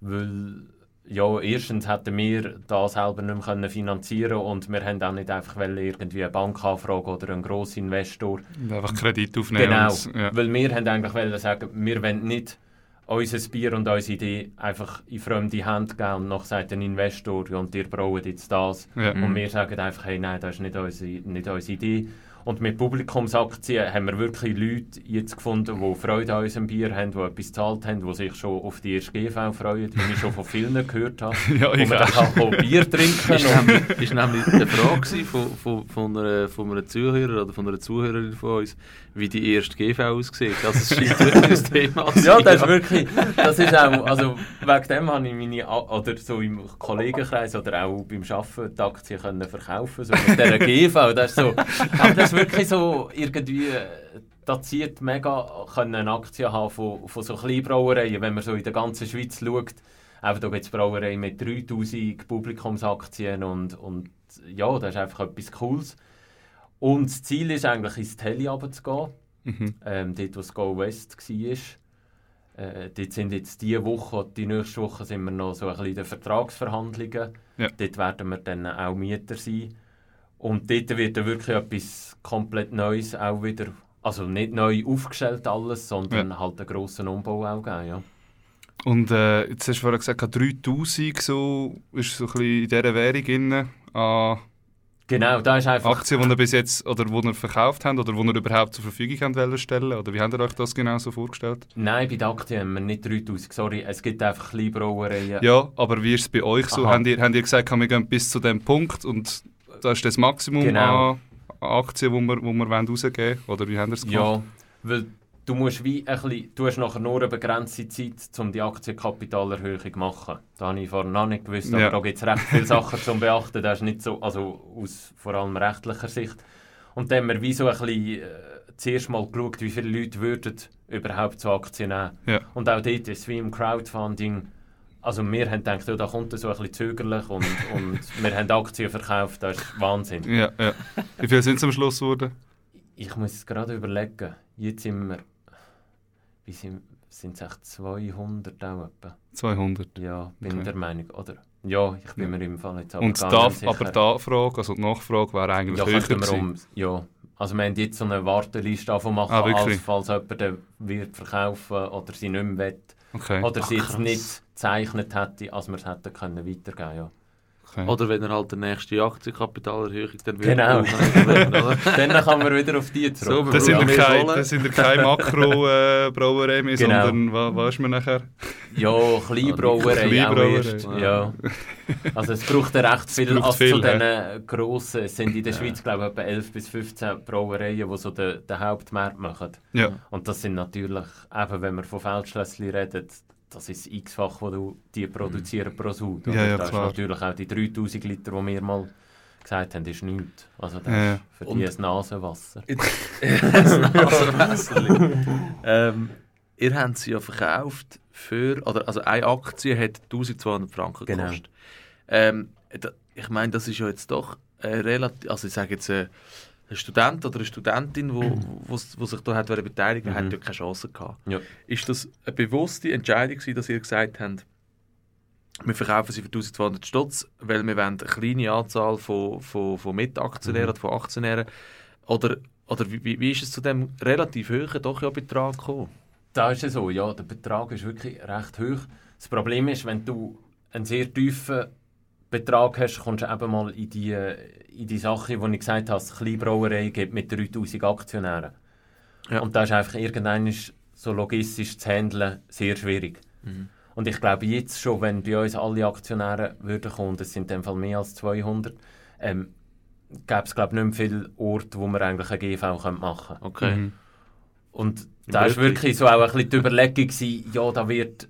Weil, ja, erstens hätten wir das selber nicht mehr finanzieren und wir haben auch nicht einfach irgendwie eine Bankanfrage oder einen grossen Investor. Einfach Kredit aufnehmen. Genau, und, ja. weil wir haben eigentlich sagen, wir wollen nicht unser Bier und unsere Idee einfach in fremde Hände geben und noch sagt ein Investor, und ihr braucht jetzt das. Ja. Und wir sagen einfach, hey, nein, das ist nicht unsere, nicht unsere Idee. Und mit Publikumsaktien haben wir wirklich Leute jetzt gefunden, die Freude an unserem Bier haben, die etwas gezahlt haben, die sich schon auf die erste GV freuen, wie ich schon von vielen gehört habe. ja, ich man kann Bier trinken. Das war nämlich, nämlich eine Frage von, von, von, einer, von einer Zuhörer oder von einer Zuhörerin von uns, wie die erste GV aussieht. Also es scheint wirklich ein Thema zu Ja, das ist wirklich, das ist auch, also wegen dem habe ich meine, oder so im Kollegenkreis oder auch beim Arbeiten die Aktien können verkaufen, so mit dieser GV, das ist so, aber das ist wirklich so irgendwie, da zieht mega, können eine Aktie haben von, von so Kleinbrauereien, wenn man so in der ganzen Schweiz schaut, Eben, da gibt es Brauereien mit 3000 Publikumsaktien und, und ja, das ist einfach etwas Cooles. Und das Ziel ist eigentlich, ins Tele zu gehen. Mhm. Ähm, dort, wo es Go West war. Äh, dort sind jetzt diese Woche, die nächste Woche sind wir noch so ein bisschen in den Vertragsverhandlungen. Ja. Dort werden wir dann auch Mieter sein. Und dort wird dann wirklich etwas komplett Neues auch wieder, also nicht neu aufgestellt alles, sondern ja. halt einen grossen Umbau auch geben, ja. Und äh, jetzt hast du vorhin gesagt, 3000 so, ist so ein bisschen in dieser Währung drin, an Genau, da ist einfach... Aktien, die ihr bis jetzt, oder die ihr verkauft habt, oder die ihr überhaupt zur Verfügung habt stellen oder wie habt ihr euch das genau so vorgestellt? Nein, bei den Aktien haben wir nicht 3000, sorry, es gibt einfach Kleinbrauereien. Ja, aber wie ist es bei euch so? Habt ihr, habt ihr gesagt, wir gehen bis zu dem Punkt und das ist das Maximum genau. an Aktien, die wir, wo wir rausgeben wollen? Oder wie habt ihr es gemacht? Ja, weil du musst wie ein bisschen, du hast nachher nur eine begrenzte Zeit, um die Aktienkapitalerhöhung zu machen. Da habe ich vorher noch nicht gewusst, aber ja. da gibt es recht viele Sachen zu beachten. Das ist nicht so, also aus vor allem rechtlicher Sicht. Und dann haben wir wie so ein bisschen äh, zuerst mal geschaut, wie viele Leute würden überhaupt zu Aktien nehmen. Ja. Und auch dort ist es wie im Crowdfunding, also wir haben gedacht, ja, da kommt es so ein bisschen zögerlich und, und wir haben Aktien verkauft, das ist Wahnsinn. Ja, ja. Wie viele sind es am Schluss geworden? Ich muss es gerade überlegen. Jetzt sind wir wie sind, sind es echt 200 auch etwa? 200? Ja, bin okay. der Meinung. Oder, ja, ich bin ja. mir im Fall jetzt aber Und da, aber die Anfrage, also die Nachfrage wäre eigentlich ja, höher um, Ja, also wir haben jetzt so eine Warteliste machen, ah, als, falls jemand wird verkaufen oder sie nicht mehr will. Okay. Oder Ach, sie jetzt nicht gezeichnet hätte, als wir es hätten können weitergeben ja. Okay. Oder wenn er halt die nächste Aktienkapitalerhöhung dann wieder Genau. dann kann man wieder auf die zurück. So, das sind wir keine, das sind keine Makro-Brauerei äh, mehr, genau. sondern was, was ist man nachher? Ja, Kleinbrauerei Kleinbrauerei. Ja. ja. Also es braucht ja recht viel, also viel, zu diesen ja. grossen, es sind in der Schweiz glaube ich etwa 11 bis 15 Brauereien, die so den, den Hauptmarkt machen. Ja. Und das sind natürlich, eben wenn wir von Feldschlössli reden, das ist das x-fach, das du die produzieren pro Sud. Ja, ja, das klar. ist natürlich auch die 3000 Liter, die wir mal gesagt haben, ist nichts. Also das ja. ist für die ein Nasenwasser. ein Nasenwasser. ähm, ihr habt sie ja verkauft für, oder, also eine Aktie hat 1200 Franken genau. gekostet. Ähm, ich meine, das ist ja jetzt doch äh, relativ, also ich sage jetzt, äh, ein Student oder eine Studentin, wo, wo, wo sich da hat beteiligen, mhm. hat ja keine Chance gehabt. Ja. Ist das eine bewusste Entscheidung gewesen, dass ihr gesagt habt, wir verkaufen sie für 1200 Stutz, weil wir wollen eine kleine Anzahl von, von, von Mitaktionären mhm. oder von Aktionären oder, oder wie, wie ist es zu dem relativ hohen doch ja Betrag gekommen? Da ist es so, ja, der Betrag ist wirklich recht hoch. Das Problem ist, wenn du einen sehr tiefen Betrag hast, kommst du eben mal in die, in die Sache, die ich gesagt habe, die Kleinbrauerei gibt mit 3000 Aktionären. Ja. Und da ist einfach irgendwann so logistisch zu handeln sehr schwierig. Mhm. Und ich glaube jetzt schon, wenn bei uns alle Aktionäre würden kommen, das sind in dem Fall mehr als 200, ähm, gäbe es glaube ich nicht mehr viele Orte, wo man eigentlich eine GV machen könnte. Okay. Mhm. Und da war wirklich so auch ein bisschen die Überlegung, gewesen, ja, da wird,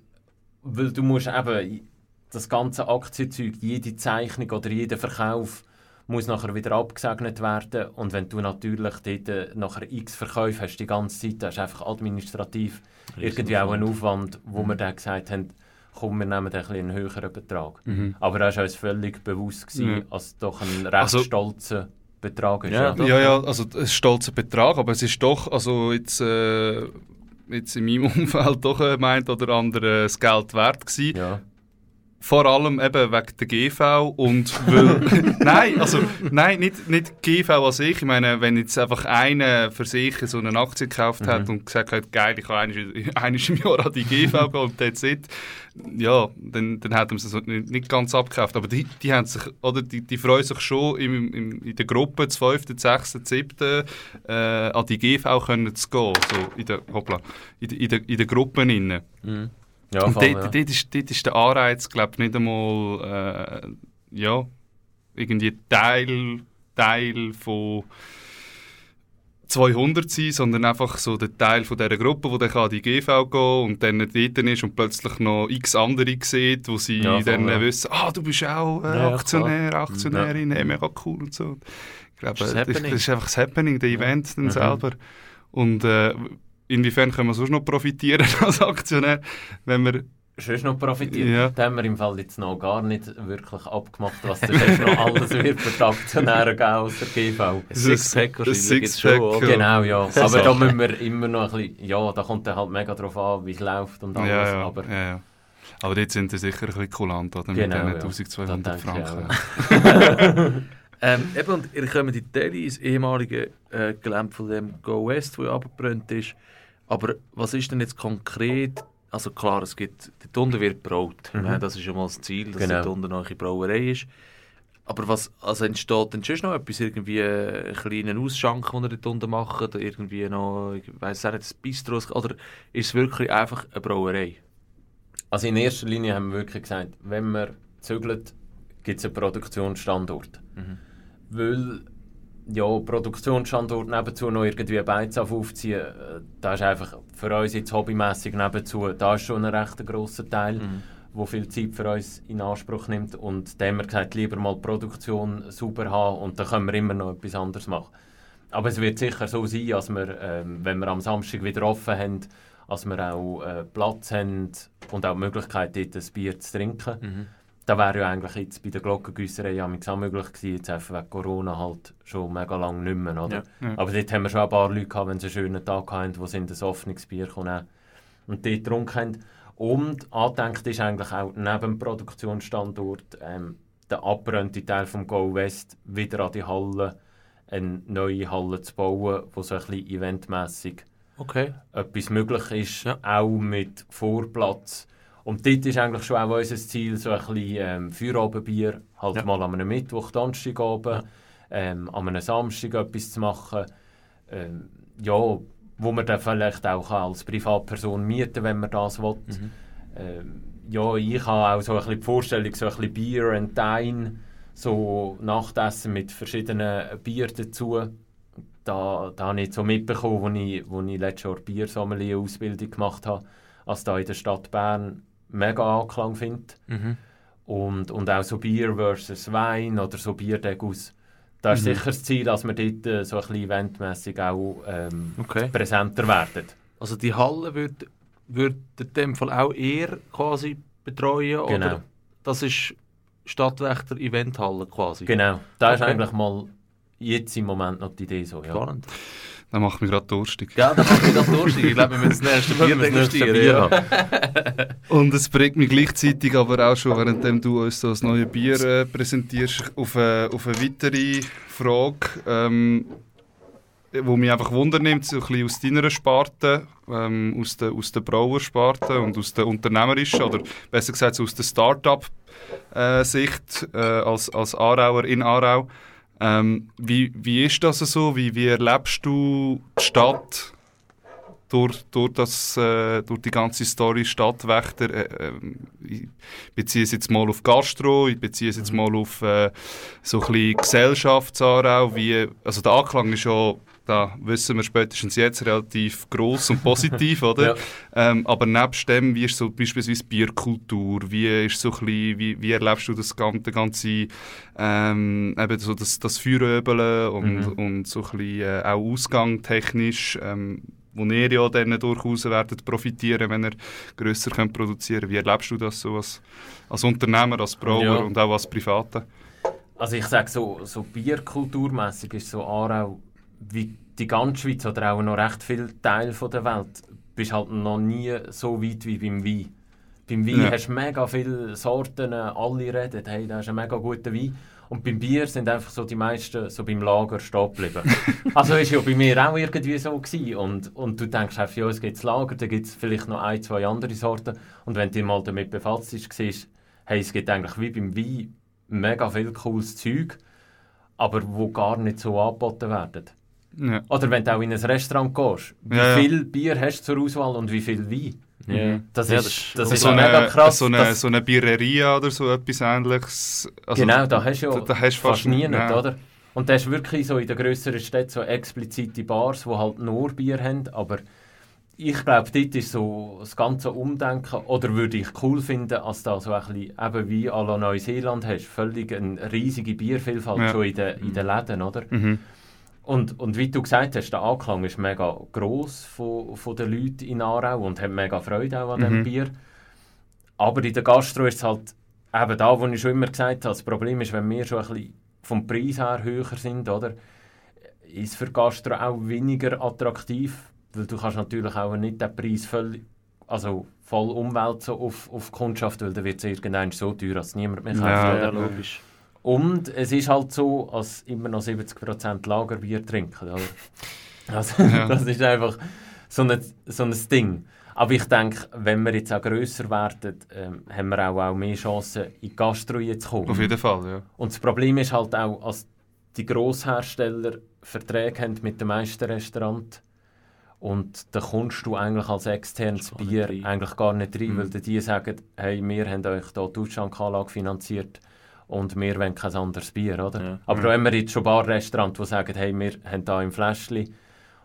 weil du musst eben das ganze Aktienzeug, jede Zeichnung oder jeder Verkauf muss nachher wieder abgesegnet werden und wenn du natürlich dort äh, nachher x Verkäufe hast die ganze Zeit, das ist einfach administrativ irgendwie auch ein Aufwand, wo wir dann gesagt haben, komm, wir nehmen ein einen höheren Betrag. Mhm. Aber da war uns völlig bewusst, gewesen, Ja. als es doch ein recht Also- stolzer Betrag ist. Ja, Ja. Ja, ja, also ein stolzer Betrag, aber es ist doch, also jetzt, äh, jetzt in meinem Umfeld doch ein meint oder andere das Geld wert gewesen. ja. Vor allem eben wegen der GV und weil... nein, also nein, nicht, nicht GV als ich. Ich meine, wenn jetzt einfach einer für sich so eine Aktie gekauft hat Mhm. und gesagt hat, geil, ich kann einmal im Jahr an die GV gehen und that's it, ja, dann, dann hat man es nicht, nicht ganz abgekauft. Aber die, die, haben sich, oder die, die freuen sich schon im, im, in der Gruppe, das 5., 6., 7. Äh, an die GV können zu gehen, so in der, hoppla, in der, in der, in der Gruppe innen. Mhm. Ja, Und voll, dort, ja. dort, ist, dort ist der Anreiz, glaube ich, nicht einmal äh, ja, irgendwie Teil, Teil von 200 sein, sondern einfach so der Teil von dieser Gruppe, wo dann an die GV gehen und dann dort ist und plötzlich noch x andere sieht, wo sie Ja, voll, dann ja. wissen, ah, du bist auch äh, Ja, Aktionär, Aktionärin, äh, mega cool und so. Ich glaube, Das das, ist das das, Happening. ist einfach das Happening, der Event dann Mhm. selber. Und äh, inwiefern können wir sonst noch profitieren als Aktionär, wenn wir Sonst noch profitiert. Ja. Da haben wir im Fall jetzt noch gar nicht wirklich abgemacht, was der Chef noch alles wird für die Aktionäre geben aus der GV. Ein Sixpack Ein wahrscheinlich Sixpack, schon? Ja. Genau, ja. So Aber da Sachen. müssen wir immer noch ein bisschen, ja, da kommt dann halt mega drauf an, wie es läuft und alles. Ja, ja, Aber ja, ja. Aber dort sind sie sicher ein bisschen kulant, oder? Genau, mit ja. diesen 1200 Das denke ich Franken. Ähm, eben, und ihr kommt in Delhi, ins ehemalige äh, Gelände von dem Go West, wo ja abgebrannt ist. Aber was ist denn jetzt konkret? Also klar, es gibt, dort unten wird braut. Mhm. Ja, das ist schon mal das Ziel, dass Genau. dort unten noch eine Brauerei ist. Aber was also entsteht denn sonst noch etwas? Irgendwie einen kleinen Ausschank, den ihr dort unten macht? Oder irgendwie noch, ich weiss auch nicht, ein Bistro? Oder ist es wirklich einfach eine Brauerei? Also in erster Linie haben wir wirklich gesagt, wenn wir zügeln, gibt es einen Produktionsstandort. Mhm. Weil ja, Produktionsstandort nebenzu noch irgendwie Beiz aufziehen, äh, da ist einfach für uns jetzt hobbymässig nebenzu, da ist schon ein recht grosser Teil, Mhm. wo viel Zeit für uns in Anspruch nimmt und da haben wir gesagt, lieber mal die Produktion sauber haben und dann können wir immer noch etwas anderes machen. Aber es wird sicher so sein, dass wir, ähm, wenn wir am Samstag wieder offen haben, dass wir auch äh, Platz haben und auch die Möglichkeit, dort ein Bier zu trinken. Mhm. Das wäre ja eigentlich jetzt bei der Glockengüsserei ja auch möglich gewesen, jetzt einfach wegen Corona halt schon mega lange nicht mehr, oder? Ja, ja. Aber dort haben wir schon ein paar Leute gehabt, wenn sie einen schönen Tag hatten, wo sie in das offenes Bier kommen und dort getrunken haben. Und angedenkt ist eigentlich auch neben dem Produktionsstandort ähm, der abbrannte Teil vom Go West wieder an die Halle, eine neue Halle zu bauen, wo so ein bisschen eventmässig Okay. etwas möglich ist, Ja. auch mit Vorplatz. Und dort ist eigentlich schon auch unser Ziel, so ein bisschen ähm, Feierabendbier, halt Ja. mal an einem Mittwoch, Donnerstagabend, Ja. ähm, an einem Samstag etwas zu machen, ähm, ja, wo man dann vielleicht auch kann als Privatperson mieten wenn man das will. Mhm. Ähm, ja, ich habe auch so ein bisschen die Vorstellung, so ein bisschen Bier and Dine, so Nachtessen mit verschiedenen Bier dazu. Da, da habe ich so mitbekommen, als ich, als ich letztes Jahr Biersommelier-Ausbildung gemacht habe, als da in der Stadt Bern mega Anklang findet. Mhm. Und, und auch so Bier versus Wein oder so Bierdegus. Das ist Mhm. sicher das Ziel, dass wir dort äh, so ein bisschen eventmässig auch ähm, Okay. präsenter werden. Also die Halle wird, wird in dem Fall auch eher quasi betreuen? Genau. Oder das ist Stadtwächter Eventhalle quasi? Genau, da ist Okay. eigentlich mal jetzt im Moment noch die Idee so. Ja. Spannend. Das macht mich gerade durstig. Ja, da mache ich das lustig. Ich glaube, wir müssen das nächste Bier das degustieren. Ja. Und es bringt mich gleichzeitig aber auch schon, während du uns das neue Bier äh, präsentierst, auf eine, auf eine weitere Frage, ähm, wo mich einfach wundernimmt, so ein bisschen aus deiner Sparte, ähm, aus der, aus der Brauersparte und aus der unternehmerischen, oder besser gesagt so aus der Start-up-Sicht äh, als, als Aarauer in Aarau. Ähm, wie, wie ist das so? Wie, wie erlebst du die Stadt durch, durch, das, äh, durch die ganze Story Stadtwächter. Äh, äh, ich beziehe es jetzt mal auf Gastro, ich beziehe es jetzt mhm. mal auf äh, so ein bisschen Gesellschaftsarau, wie, also der Anklang ist ja da wissen wir spätestens jetzt relativ groß und positiv, oder? Ja. Ähm, aber nebst dem, wie ist so beispielsweise Bierkultur, wie ist so ein bisschen, wie, wie erlebst du das ganze, ganze ähm, eben so das, das Feueröbeln und, mhm. und so ein bisschen äh, auch Ausgang technisch, ähm, wo ihr ja dann durchaus werdet profitieren, wenn ihr grösser könnt produzieren Wie erlebst du das so als, als Unternehmer, als Brauer ja. und auch als Privater? Also ich sage so, so bierkulturmässig ist so Aarau wie die ganze Schweiz oder auch noch recht viele Teile der Welt, bist halt noch nie so weit wie beim Wein. Beim Wein ja. hast du mega viele Sorten, alle reden, hey, das ist ein mega guter Wein. Und beim Bier sind einfach so die meisten so beim Lager stehen geblieben. also ist ja bei mir auch irgendwie so gewesen. Und, und du denkst einfach, ja, es gibt das Lager, da gibt es vielleicht noch ein, zwei andere Sorten. Und wenn du dich mal damit befasst hast, siehst hey, es gibt eigentlich wie beim Wein mega viel cooles Zeug, aber wo gar nicht so angeboten werden. Ja. Oder wenn du auch in ein Restaurant gehst, wie ja, viel Bier hast du zur Auswahl und wie viel Wein? Ja. Das, ist, das, das ist so mega krass. So eine, so eine Biereria oder so etwas ähnliches. Also, genau, da hast du ja da, da hast fast, fast nie nicht, oder? Und das ist wirklich so in den grösseren Städten so explizite Bars, die halt nur Bier haben, aber ich glaube, dort ist so das ganze Umdenken, oder würde ich cool finden, als da so ein bisschen, eben wie à la Neuseeland hast, völlig eine riesige Biervielfalt ja. schon in den, in den Läden, oder? Mhm. Und, und wie du gesagt hast, der Anklang ist mega gross von, von den Leuten in Aarau und hat mega Freude auch an mhm. dem Bier. Aber in der Gastro ist es halt eben da, wo ich schon immer gesagt habe, das Problem ist, wenn wir schon ein bisschen vom Preis her höher sind, oder, ist für Gastro auch weniger attraktiv, weil du kannst natürlich auch nicht den Preis voll, also voll umwälzen auf, auf Kundschaft, weil dann wird es irgendwann so teuer, dass niemand mehr kauft. Ja, ja, logisch. Und es ist halt so, dass immer noch 70% Lagerbier trinken. Oder? Also, ja. das ist einfach so ein, so ein Ding. Aber ich denke, wenn wir jetzt auch grösser werden, ähm, haben wir auch, auch mehr Chancen, in die Gastro zu kommen. Auf jeden Fall, ja. Und das Problem ist halt auch, dass die Grosshersteller Verträge haben mit den meisten Restaurants. Und da kommst du eigentlich als externes Bier eigentlich gar nicht rein, mhm. weil die sagen, hey, wir haben euch hier die Ausschankanlage finanziert und wir wollen kein anderes Bier, oder? Ja. Aber da haben wir jetzt schon ein paar Restaurants, die sagen, hey, wir haben hier im Fläschchen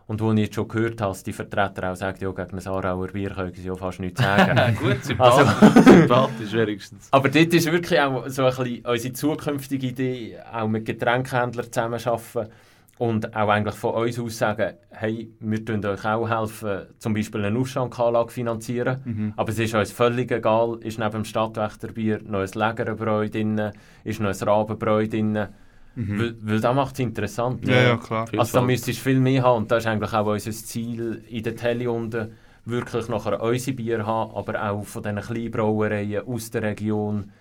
und wo ich jetzt schon gehört habe, die Vertreter auch sagen, ja, gegen ein Arauer Bier können sie ja fast nichts sagen. Gut, sympathisch, also, sympathisch wenigstens. Aber dort ist wirklich auch so ein bisschen unsere zukünftige Idee, auch mit Getränkhändlern zusammenzuarbeiten und auch eigentlich von uns aus sagen, hey, wir können euch auch helfen, zum Beispiel eine Ausschankanlage finanzieren, mhm. aber es ist uns völlig egal, ist neben dem Stadtwächterbier noch ein Lägerenbräu drin, ist noch ein Rabenbräu drin, mhm. weil, weil das macht es interessant. Ja, ja, klar. Also da müsstest du viel mehr haben und das ist eigentlich auch unser Ziel in der Tele unten, wirklich nachher unsere Bier haben, aber auch von diesen Kleinbrauereien aus der Region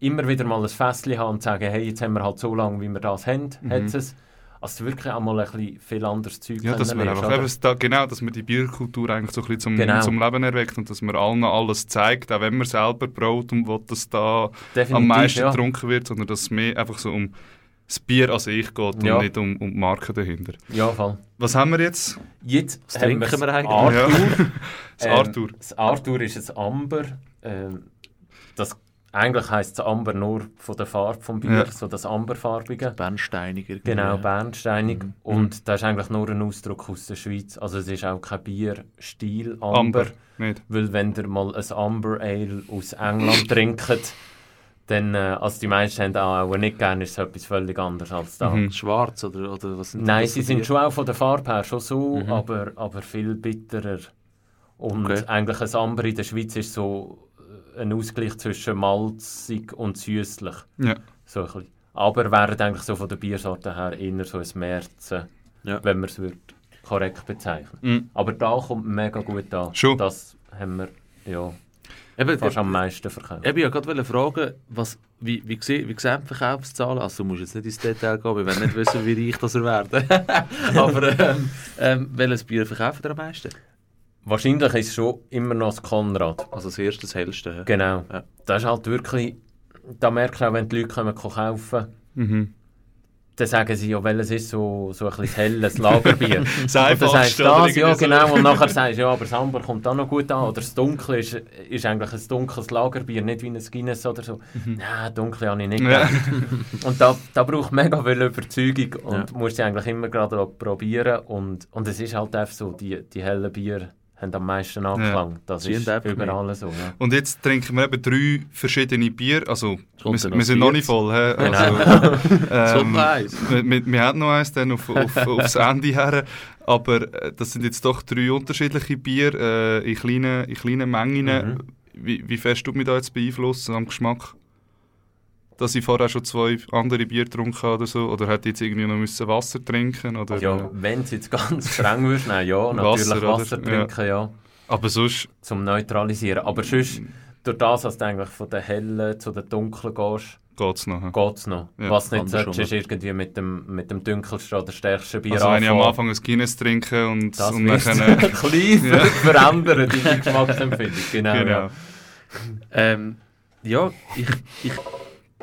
immer wieder mal ein Festchen haben und sagen, hey, jetzt haben wir halt so lange, wie wir das haben, mhm. hat es also wirklich auch mal ein bisschen viel anderes Zeug Ja, dass man einfach eben da, genau, dass man die Bierkultur eigentlich so ein bisschen zum, genau. zum Leben erweckt und dass man allen alles zeigt, auch wenn man selber braut und will, dass da Definitiv, am meisten ja. getrunken wird, sondern dass es mehr einfach so um das Bier an sich geht ja. und nicht um, um die Marke dahinter. Ja, voll. Was haben wir jetzt? Jetzt Was trinken wir, wir eigentlich. Arthur. das Arthur. Ähm, das Arthur ist ein Amber. Ähm, das eigentlich heisst es Amber nur von der Farbe des Bier, ja. so das Amberfarbige. Bernsteiniger. Genau, bernsteinig. Mhm. Und mhm. das ist eigentlich nur ein Ausdruck aus der Schweiz. Also es ist auch kein Bierstil Amber. Amber nicht. Weil wenn ihr mal ein Amber Ale aus England trinkt, dann, äh, also die meisten haben auch nicht gerne, ist es etwas völlig anderes als da. Mhm. Schwarz oder, oder was sind Nein, sie sind schon auch von der Farbe her schon so, mhm. aber, aber viel bitterer. Und okay. eigentlich ein Amber in der Schweiz ist so ein Ausgleich zwischen malzig und süßlich. Ja. So ein bisschen. Aber wäre eigentlich so von der Biersorte her eher so ein Märzen, ja. wenn man es korrekt bezeichnen mhm. Aber da kommt mega gut an. Schon. Das haben wir ja, Eben, fast am meisten verkauft. Ich wollte gerade fragen, was, wie, wie, wie, wie sehen die Verkaufszahlen? Also du musst jetzt nicht ins Detail gehen, wir wollen nicht wissen, wie reich das werden. Aber ähm, ähm, welches Bier verkaufen ihr am meisten? Wahrscheinlich ist es schon immer noch das Konrad. Also das erste, das hellste. Genau. Ja. Das ist halt wirklich, da merkst du auch, wenn die Leute kommen kaufen, mhm. dann sagen sie, ja, welches ist so, so ein bisschen helles Lagerbier. das und dann sagst du das, ja genau, und nachher sagst du, ja, aber das Amber kommt auch noch gut an, oder das Dunkle ist, ist eigentlich ein dunkles Lagerbier, nicht wie ein Guinness oder so. Mhm. Nein, Dunkle habe ich nicht ja. Und da, da braucht mega viel Überzeugung und ja. musst sie eigentlich immer gerade probieren und, und es ist halt einfach so, die, die hellen Bier haben am meisten Anklang. Ja. Das ist überall so. Ja. Und jetzt trinken wir eben drei verschiedene Bier. Also, wir, wir sind noch nicht voll. He? Genau. Also, ähm, wir, wir, wir haben noch eins dann auf, auf, aufs Ende her. Aber äh, das sind jetzt doch drei unterschiedliche Bier äh, in, kleinen, in kleinen Mengen. Mhm. Wie, wie fest tut mich da jetzt beeinflussen am Geschmack? Dass ich vorher schon zwei andere Bier getrunken habe oder so? Oder hätte ich jetzt irgendwie noch müssen Wasser trinken oder? Ja, wenn es jetzt ganz streng würdest, nein, ja, natürlich Wasser, Wasser trinken, ja. ja. Aber sonst... Zum Neutralisieren. Aber sonst, durch das, dass du eigentlich von der hellen zu der dunklen gehst, Geht's noch. Geht's noch. Ja. Was nicht solltest, ist irgendwie mit dem, mit dem dunkelsten oder stärksten Bier Also wenn ich am Anfang ein Guinness trinke und, das und dann... ein bisschen ja. verändern, deine Geschmacksempfindung. Genau, genau. Ja. Ähm, ja, ich, ich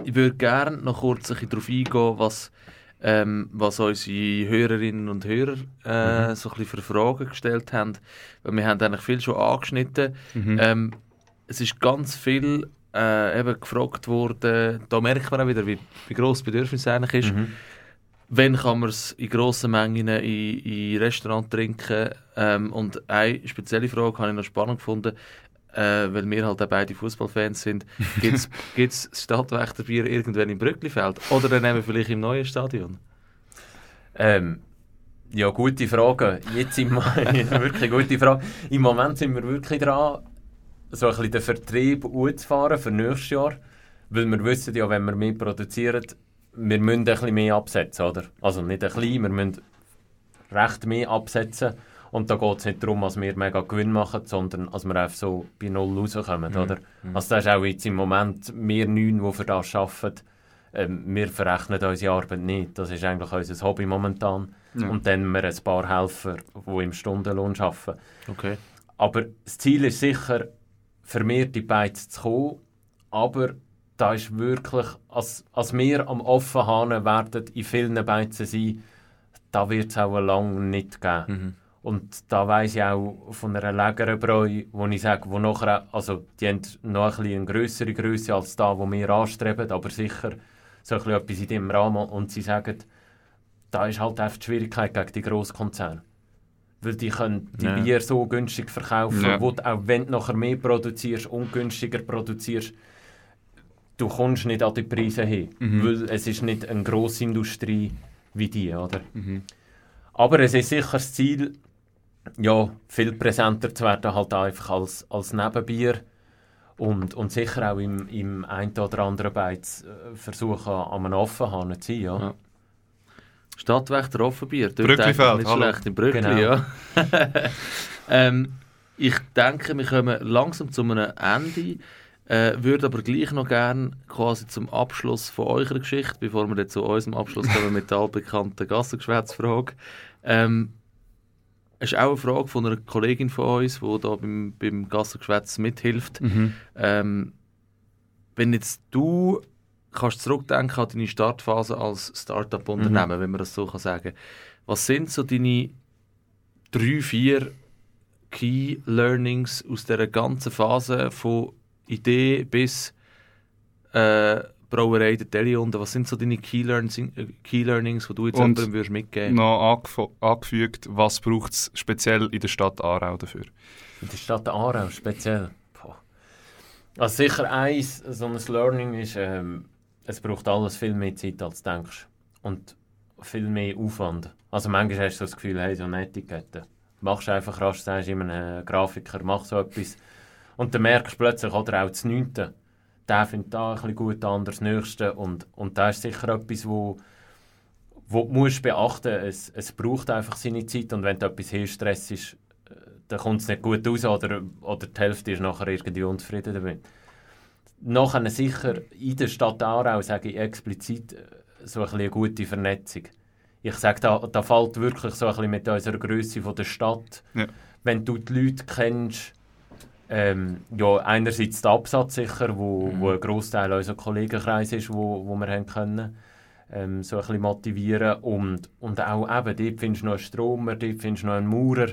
ich würde gerne noch kurz darauf eingehen, was, ähm, was unsere Hörerinnen und Hörer äh, mhm. so ein bisschen für Fragen gestellt haben. Weil wir haben eigentlich viel schon angeschnitten. Mhm. Ähm, es ist ganz viel äh, eben gefragt worden, da merkt man auch wieder, wie, wie gross das Bedürfnis eigentlich ist. Mhm. Wann kann man es in grossen Mengen in, in Restaurants trinken? Ähm, und eine spezielle Frage habe ich noch spannend gefunden äh, weil wir halt auch beide Fußballfans sind, gibt es Stadtwächterbier irgendwann im Brücklifeld oder dann nehmen wir vielleicht im neuen Stadion? Ähm, ja, gute Frage. Jetzt im wirklich gute Frage. Im Moment sind wir wirklich dran, so ein bisschen den Vertrieb fahren für nächstes Jahr, weil wir wissen ja, wenn wir mehr produzieren, wir müssen ein bisschen mehr absetzen, oder? Also nicht ein bisschen, wir müssen recht mehr absetzen und da geht es nicht darum, dass wir mega Gewinn machen, sondern dass wir einfach so bei Null rauskommen. Mhm. Oder? Mhm. Also das ist auch jetzt im Moment, wir neun, die für das arbeiten, ähm, wir verrechnen unsere Arbeit nicht. Das ist eigentlich unser Hobby momentan. Ja. Und dann haben wir ein paar Helfer, die im Stundenlohn arbeiten. Okay. Aber das Ziel ist sicher, vermehrte Beiz zu kommen, aber da ist wirklich, als, als wir am Offenhahn werden in vielen Beizen sein, da wird es auch lange nicht geben. Mhm. Und da weiss ich auch von einer längeren Bräu, wo ich sage, wo nachher, also die haben noch ein eine größere Größe als da, wo wir anstreben, aber sicher so ein etwas in diesem Rahmen. Und sie sagen, da ist halt einfach die Schwierigkeit gegen die Grosskonzerne. Weil die können die ja. Bier so günstig verkaufen, ja. wo du, auch wenn du nachher mehr produzierst, ungünstiger produzierst, du kommst nicht an die Preise hin. Mhm. Weil es ist nicht eine grosse Industrie wie die, oder? Mhm. Aber es ist sicher das Ziel, ja, viel präsenter zu werden, halt einfach als, als Nebenbier. Und, und sicher auch im, im ein oder anderen Beiz äh, versuchen, an einem Offenhahn zu sein. Ja. ja. Stadtwächter Offenbier, dort Brücklifeld, nicht schlecht im Brückli, genau. ja. ähm, ich denke, wir kommen langsam zu einem Ende. Äh, würde aber gleich noch gerne quasi zum Abschluss von eurer Geschichte, bevor wir zu unserem Abschluss kommen mit der altbekannten Gassengeschwätzfrage. Ähm, ist auch eine Frage von einer Kollegin von uns, die da beim, beim Gassengeschwätz mithilft. Mhm. Ähm, wenn jetzt du kannst zurückdenken an deine Startphase als Startup-Unternehmen, mhm. wenn man das so kann sagen Was sind so deine drei, vier Key Learnings aus dieser ganzen Phase von Idee bis äh, Brauerei der Deliunde. Was sind so deine Key Learnings, Key Learnings die du jetzt Und jemandem würdest mitgeben noch angefügt, was braucht es speziell in der Stadt Aarau dafür? In der Stadt Aarau speziell? Boah. Also sicher eins, so ein Learning ist, ähm, es braucht alles viel mehr Zeit, als du denkst. Und viel mehr Aufwand. Also manchmal hast du das Gefühl, hey, so eine Etikette. Machst einfach rasch, sagst einem Grafiker, mach so etwas. Und dann merkst du plötzlich, oder auch das Neunte, der findet da ein bisschen gut, der andere das Nächste. Und, und das ist sicher etwas, wo, wo du musst beachten musst. Es, es braucht einfach seine Zeit und wenn du etwas hier Stress ist, äh, dann kommt es nicht gut raus oder, oder die Hälfte ist nachher irgendwie unzufrieden damit. Nachher sicher in der Stadt Aarau sage ich explizit äh, so ein eine gute Vernetzung. Ich sage, da, da fällt wirklich so ein bisschen mit unserer Größe der Stadt. Ja. Wenn du die Leute kennst, ähm, ja, einerseits der Absatz sicher, wo, mhm. wo ein Großteil unserer Kollegenkreis ist, wo, wo wir haben können. ähm, so ein bisschen motivieren und, und auch eben, dort findest du noch einen Stromer, dort findest du noch einen Maurer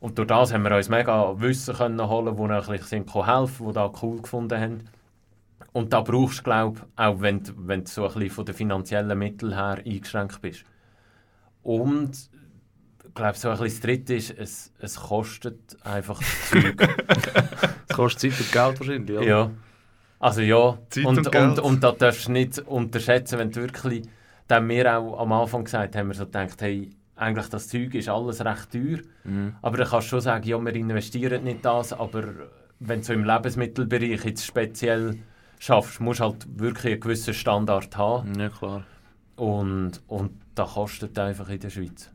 und durch das haben wir uns mega Wissen können holen, wo noch ein bisschen helfen, die da cool gefunden haben. Und da brauchst du, glaube ich, auch wenn, wenn du so ein bisschen von den finanziellen Mitteln her eingeschränkt bist. Und glaube, so ein bisschen das Dritte ist, es, es kostet einfach das Zeug. es kostet Zeit und Geld wahrscheinlich, oder? Ja. Also ja, Zeit und, und, und, und da darfst du nicht unterschätzen, wenn du wirklich, da haben wir auch am Anfang gesagt, haben wir so gedacht, hey, eigentlich das Zeug ist alles recht teuer. Mhm. Aber dann kannst du schon sagen, ja, wir investieren nicht das, aber wenn du so im Lebensmittelbereich jetzt speziell schaffst, musst du halt wirklich einen gewissen Standard haben. Ja, klar. Und, und das kostet einfach in der Schweiz.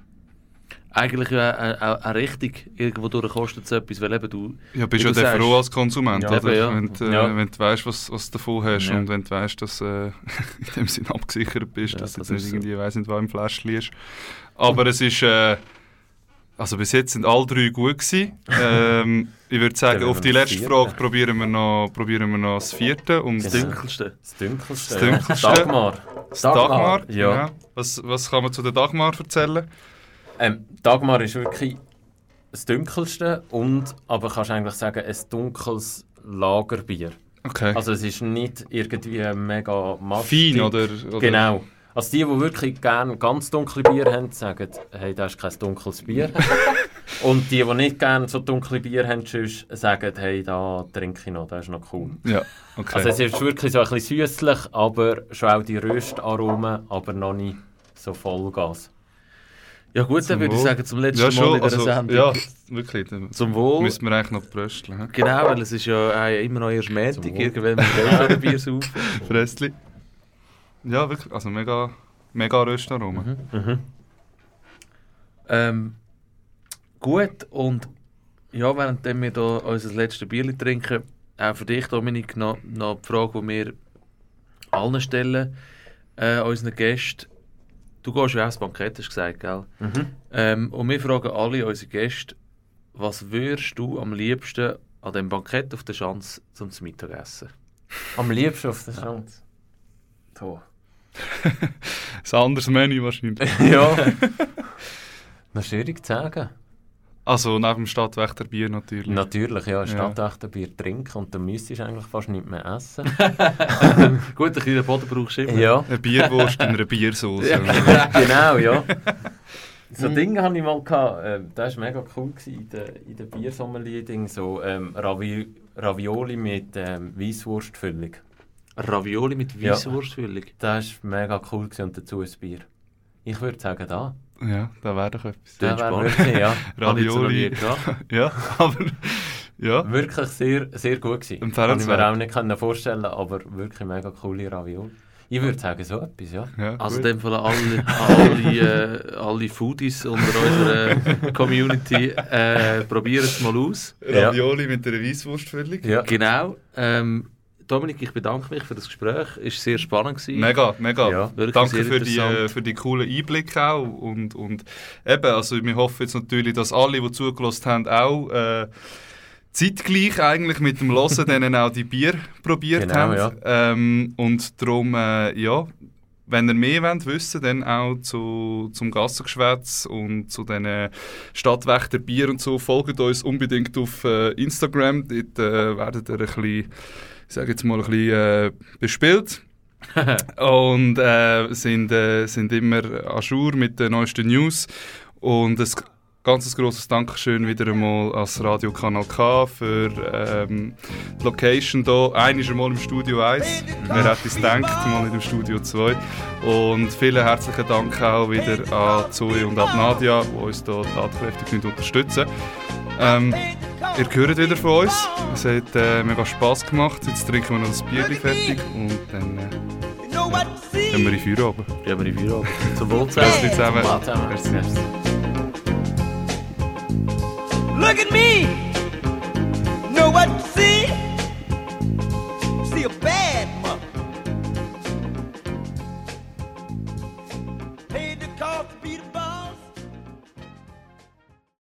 Eigentlich ja eine, eine Richtung, irgendwo durch kostet es etwas, weil eben du... Ja, bist ja dann froh als Konsument, ja, oder? Ja. Wenn, äh, ja. wenn du weißt, was, was du davon hast ja. und wenn du weißt, dass äh, in dem Sinne abgesichert bist, ja, dass das du nicht irgendwie, so. weiss nicht, was im Fläschchen ist. Aber es ist... Äh, also bis jetzt sind alle drei gut gewesen. ähm, ich würde sagen, auf die letzte Frage probieren wir noch, probieren wir noch das vierte. Um das Dünkelste. Das Dünkelste. Das Dünkelste. Dagmar. Das Dagmar. Ja. ja. Was, was kann man zu der Dagmar erzählen? Ähm, Dagmar ist wirklich das Dunkelste und aber kannst eigentlich sagen, ein dunkles Lagerbier. Okay. Also es ist nicht irgendwie mega mastig. Fein oder, oder? Genau. Also die, die wirklich gerne ganz dunkle Bier haben, sagen, hey, das ist kein dunkles Bier. Und die, die nicht gerne so dunkle Bier haben, sagen, hey, da trinke ich noch, das ist noch cool. Ja, okay. Also es ist wirklich so ein bisschen süßlich, aber schon auch die Röstaromen, aber noch nicht so Vollgas. Ja gut, zum dann würde ich sagen, zum letzten ja, schon, Mal in dieser also, Sendung. Ja, wirklich. Zum Wohl. Müssen wir eigentlich noch brösteln. Genau, weil es ist ja äh, immer noch erst Montag, irgendwann mit dem Bier saufen. Fressli. Ja, wirklich. Also mega, mega Röstaromen. Mhm. Mhm. Ähm, gut, und ja, während wir hier unser letztes Bier trinken, auch für dich, Dominik, noch, noch die Frage, die wir allen stellen, äh, unseren Gästen. Du gehst ja auch ins Bankett, hast du gesagt, gell? Mhm. Ähm, und wir fragen alle unsere Gäste, was würdest du am liebsten an dem Bankett auf der Schanze zum Mittagessen? Am liebsten auf der Schanze? Toll. ein anderes Menü wahrscheinlich. ja. Das ist schwierig zu sagen. Also neben dem Stadtwächterbier natürlich. Natürlich, ja. Stadtwächterbier trinken und dann müsstest du eigentlich fast nicht mehr essen. Gut, ein kleiner Boden brauchst du immer. Ja. Eine Bierwurst in einer Biersauce. genau, ja. So Dinge hatte ich mal, gehabt, äh, das war mega cool gewesen, in der, in der Biersommelier-Ding, so ähm, Ravi Ravioli mit ähm, Weisswurstfüllung. Ravioli mit Weisswurstfüllung? Ja, das war mega cool gewesen, und dazu ein Bier. Ich würde sagen, da. Ja, da wäre doch etwas. Da wäre wirklich, ja. Ravioli. ja, aber... Ja. Wirklich sehr, sehr gut gewesen. Kann ich mir auch nicht vorstellen, aber wirklich mega coole Ravioli. Ich würde sagen, so etwas, ja. ja also in dem Fall alle, alle, äh, alle Foodies unter unserer Community, äh, probieren es mal aus. Ravioli ja. mit einer Weisswurstfüllung. Ja. Genau. Ähm, Dominik, ich bedanke mich für das Gespräch. Es war sehr spannend. Gewesen. Mega, mega. Ja, Danke für die, äh, für die coolen Einblicke auch. Und, und eben, also wir hoffen jetzt natürlich, dass alle, die zugelassen haben, auch äh, zeitgleich eigentlich mit dem Hören dann auch die Bier probiert genau, haben. Ja. Ähm, und darum, äh, ja, wenn ihr mehr wollt wissen, dann auch zu, zum Gassengeschwätz und zu den Stadtwächter Bier und so, folgt uns unbedingt auf äh, Instagram. Dort äh, werdet ihr ein bisschen ich sage jetzt mal, ein bisschen äh, bespielt. und äh, sind, äh, sind immer à jour mit den neuesten News. Und ein ganz grosses Dankeschön wieder einmal als Radio Kanal K für ähm, die Location hier. Einmal mal im Studio 1. Wer hätte es gedacht, mal nicht im Studio 2. Und vielen herzlichen Dank auch wieder an Zoe und an Nadia, die uns hier tatkräftig unterstützen. Ähm, ihr hört wieder von uns. Es hat äh, mega Spass gemacht. Jetzt trinken wir noch das Bier fertig und dann äh, ja, wir in Feierabend. Ja, wir in Feierabend. Zum Wohl zusammen. Zum zusammen. Merci. Merci. Look at me! Know what to see? See a bag.